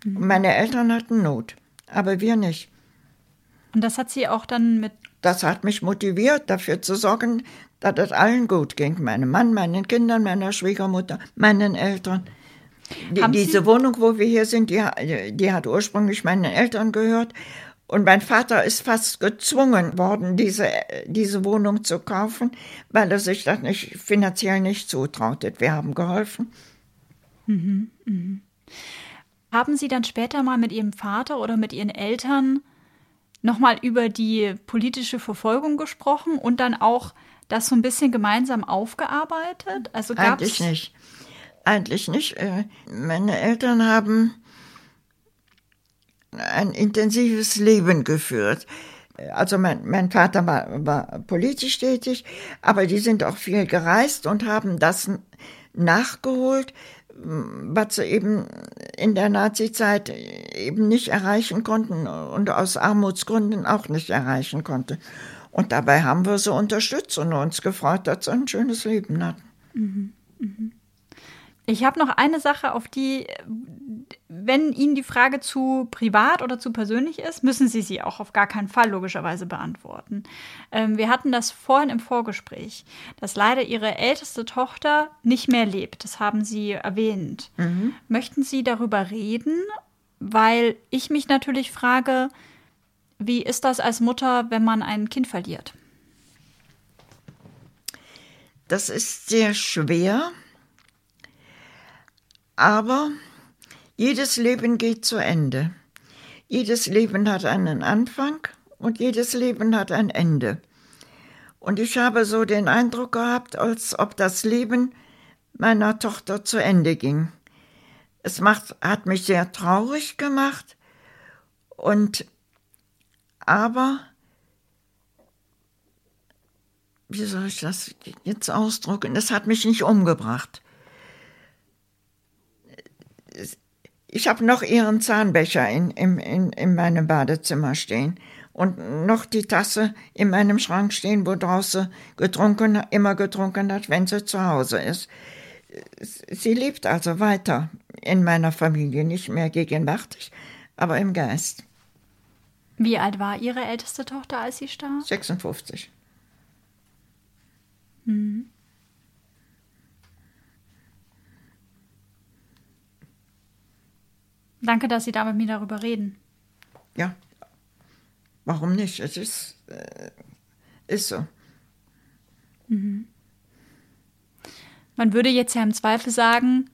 Und meine Eltern hatten Not, aber wir nicht. Und das hat Sie auch dann mit. Das hat mich motiviert, dafür zu sorgen, dass es allen gut ging. Meinem Mann, meinen Kindern, meiner Schwiegermutter, meinen Eltern. Die, Sie- diese Wohnung, wo wir hier sind, die, die hat ursprünglich meinen Eltern gehört. Und mein Vater ist fast gezwungen worden, diese, diese Wohnung zu kaufen, weil er sich das nicht, finanziell nicht zutraute. Wir haben geholfen. Haben Sie dann später mal mit Ihrem Vater oder mit Ihren Eltern nochmal über die politische Verfolgung gesprochen und dann auch das so ein bisschen gemeinsam aufgearbeitet? Also gab's Eigentlich nicht. Eigentlich nicht. Äh, Meine Eltern haben ein intensives Leben geführt. Also mein, mein Vater war, war politisch tätig, aber die sind auch viel gereist und haben das nachgeholt, was sie eben in der Nazizeit eben nicht erreichen konnten und aus Armutsgründen auch nicht erreichen konnten. Und dabei haben wir sie unterstützt und uns gefreut, dass sie ein schönes Leben hatten. Ich habe noch eine Sache, auf die, wenn Ihnen die Frage zu privat oder zu persönlich ist, müssen Sie sie auch auf gar keinen Fall logischerweise beantworten. Ähm, wir hatten das vorhin im Vorgespräch, dass leider Ihre älteste Tochter nicht mehr lebt. Das haben Sie erwähnt. Möchten Sie darüber reden? Weil ich mich natürlich frage, wie ist das als Mutter, wenn man ein Kind verliert? Das ist sehr schwer, aber jedes Leben geht zu Ende. Jedes Leben hat einen Anfang und jedes Leben hat ein Ende. Und ich habe so den Eindruck gehabt, als ob das Leben meiner Tochter zu Ende ging. Es macht, hat mich sehr traurig gemacht und aber wie soll ich das jetzt ausdrücken? Es hat mich nicht umgebracht. Ich habe noch ihren Zahnbecher in, in, in, in meinem Badezimmer stehen und noch die Tasse in meinem Schrank stehen, wo draußen getrunken, immer getrunken hat, wenn sie zu Hause ist. Sie lebt also weiter in meiner Familie, nicht mehr gegenwärtig, aber im Geist. Wie alt war Ihre älteste Tochter, als sie starb? 56. Danke, dass Sie da mit mir darüber reden. Ja, warum nicht? Es ist, äh, ist so. Man würde jetzt ja im Zweifel sagen,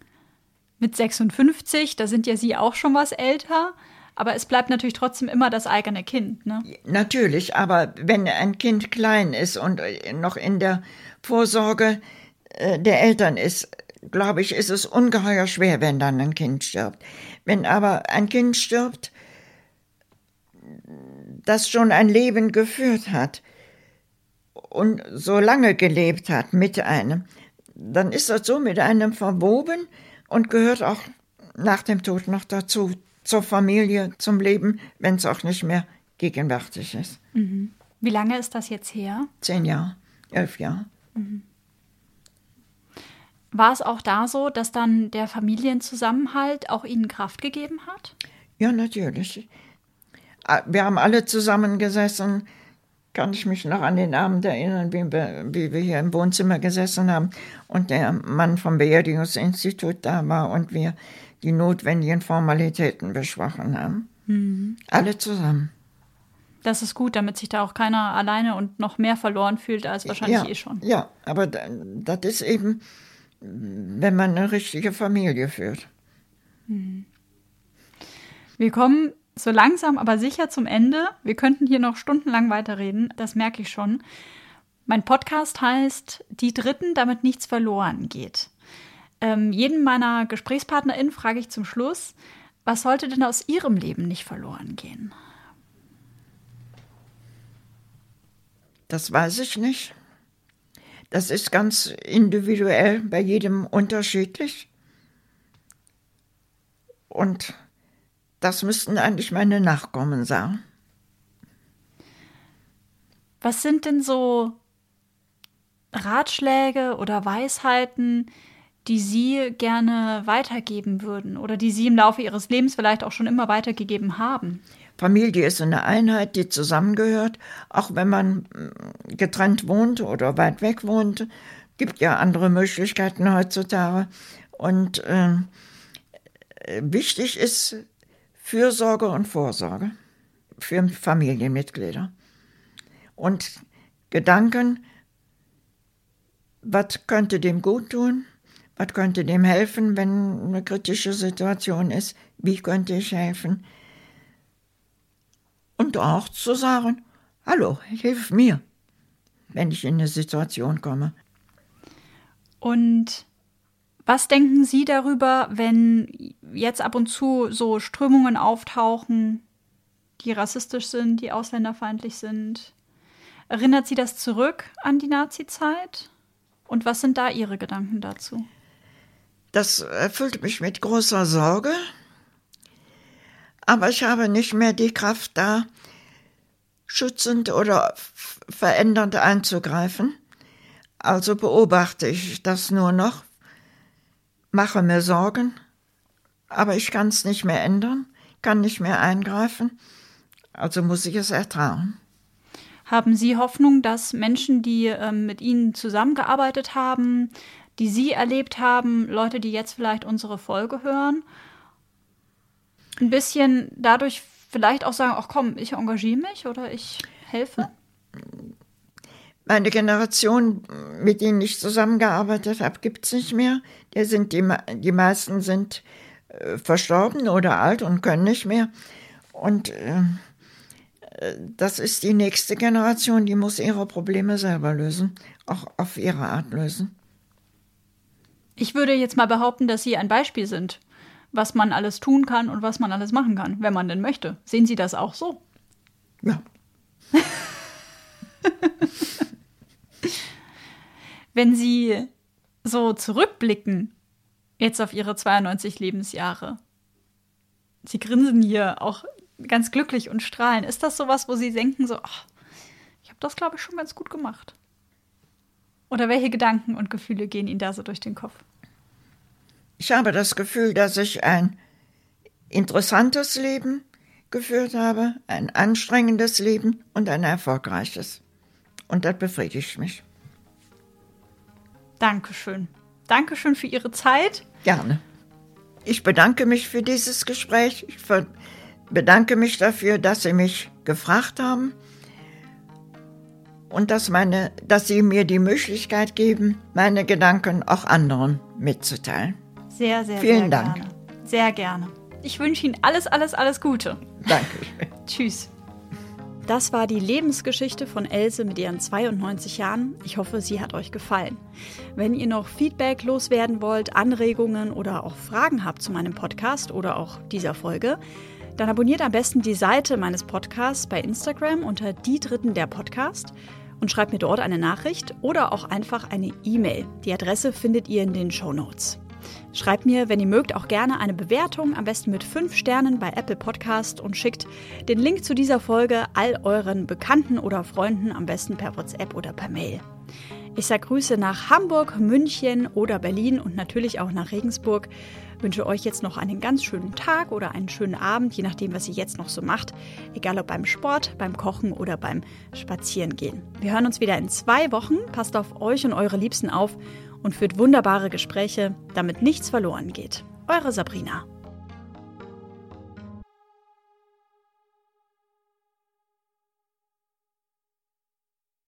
mit 56, da sind ja Sie auch schon was älter, aber es bleibt natürlich trotzdem immer das eigene Kind. Ne? Natürlich, aber wenn ein Kind klein ist und äh, noch in der Vorsorge äh, der Eltern ist, glaube ich, ist es ungeheuer schwer, wenn dann ein Kind stirbt. Wenn aber ein Kind stirbt, das schon ein Leben geführt hat und so lange gelebt hat mit einem, dann ist das so mit einem verwoben und gehört auch nach dem Tod noch dazu, zur Familie, zum Leben, wenn es auch nicht mehr gegenwärtig ist. Wie lange ist das jetzt her? Zehn Jahre, elf Jahre. War es auch da so, dass dann der Familienzusammenhalt auch Ihnen Kraft gegeben hat? Ja, natürlich. Ah, Wir haben alle zusammengesessen. Kann ich mich noch an den Abend erinnern, wie wir, wie wir hier im Wohnzimmer gesessen haben und der Mann vom Beerdigungsinstitut da war und wir die notwendigen Formalitäten besprochen haben. Alle zusammen. Das ist gut, damit sich da auch keiner alleine und noch mehr verloren fühlt als wahrscheinlich ja, eh schon. Ja, aber da- das ist eben, wenn man eine richtige Familie führt. Hm. Wir kommen so langsam, aber sicher zum Ende. Wir könnten hier noch stundenlang weiterreden, das merke ich schon. Mein Podcast heißt Die Dritten, damit nichts verloren geht. Ähm, jeden meiner GesprächspartnerInnen frage ich zum Schluss, was sollte denn aus ihrem Leben nicht verloren gehen? Das weiß ich nicht. Das ist ganz individuell bei jedem unterschiedlich. Und das müssten eigentlich meine Nachkommen sagen. Was sind denn so Ratschläge oder Weisheiten, die Sie gerne weitergeben würden oder die Sie im Laufe Ihres Lebens vielleicht auch schon immer weitergegeben haben? Familie ist eine Einheit, die zusammengehört, auch wenn man mm, getrennt wohnt oder weit weg wohnt. Gibt ja andere Möglichkeiten heutzutage. Und äh, wichtig ist Fürsorge und Vorsorge für Familienmitglieder. Und Gedanken, was könnte dem gut tun? Was könnte dem helfen, wenn eine kritische Situation ist? Wie könnte ich helfen? Und auch zu sagen, hallo, hilf mir, wenn ich in eine Situation komme. Und was denken Sie darüber, wenn jetzt ab und zu so Strömungen auftauchen, die rassistisch sind, die ausländerfeindlich sind? Erinnert Sie das zurück an die Nazi-Zeit? Und was sind da Ihre Gedanken dazu? Das erfüllt mich mit großer Sorge, aber ich habe nicht mehr die Kraft da, schützend oder verändernd einzugreifen. Also beobachte ich das nur noch, mache mir Sorgen, aber ich kann es nicht mehr ändern, kann nicht mehr eingreifen, also muss ich es ertragen. Haben Sie Hoffnung, dass Menschen, die ähm, mit Ihnen zusammengearbeitet haben, die Sie erlebt haben, Leute, die jetzt vielleicht unsere Folge hören, ein bisschen dadurch vielleicht auch sagen, ach komm, ich engagiere mich oder ich helfe? Meine Generation, mit denen ich zusammengearbeitet habe, gibt es nicht mehr. Die, sind die, die meisten sind äh, verstorben oder alt und können nicht mehr. Und äh, das ist die nächste Generation, die muss ihre Probleme selber lösen, auch auf ihre Art lösen. Ich würde jetzt mal behaupten, dass Sie ein Beispiel sind, was man alles tun kann und was man alles machen kann, wenn man denn möchte. Sehen Sie das auch so? Ja. wenn Sie so zurückblicken, jetzt auf Ihre 92 Lebensjahre, Sie grinsen hier auch ganz glücklich und strahlen. Ist das sowas, wo Sie denken, so, ach, ich habe das, glaube ich, schon ganz gut gemacht? Oder welche Gedanken und Gefühle gehen Ihnen da so durch den Kopf? Ich habe das Gefühl, dass ich ein interessantes Leben geführt habe, ein anstrengendes Leben und ein erfolgreiches. Und das befriedigt mich. Dankeschön. Dankeschön für Ihre Zeit. Gerne. Ich bedanke mich für dieses Gespräch. Ich bedanke mich dafür, dass Sie mich gefragt haben und dass, meine, dass Sie mir die Möglichkeit geben, meine Gedanken auch anderen mitzuteilen. Sehr, sehr, Vielen sehr Dank. gerne. Sehr gerne. Ich wünsche Ihnen alles, alles, alles Gute. Danke. Tschüss. Das war die Lebensgeschichte von Else mit ihren 92 Jahren. Ich hoffe, sie hat euch gefallen. Wenn ihr noch Feedback loswerden wollt, Anregungen oder auch Fragen habt zu meinem Podcast oder auch dieser Folge, dann abonniert am besten die Seite meines Podcasts bei Instagram unter die Dritten der Podcast und schreibt mir dort eine Nachricht oder auch einfach eine E-Mail. Die Adresse findet ihr in den Show Notes. Schreibt mir, wenn ihr mögt, auch gerne eine Bewertung, am besten mit 5 Sternen bei Apple Podcast und schickt den Link zu dieser Folge all euren Bekannten oder Freunden, am besten per WhatsApp oder per Mail. Ich sage Grüße nach Hamburg, München oder Berlin und natürlich auch nach Regensburg. Wünsche euch jetzt noch einen ganz schönen Tag oder einen schönen Abend, je nachdem, was ihr jetzt noch so macht. Egal ob beim Sport, beim Kochen oder beim Spazierengehen. Wir hören uns wieder in zwei Wochen. Passt auf euch und eure Liebsten auf und führt wunderbare Gespräche, damit nichts verloren geht. Eure Sabrina.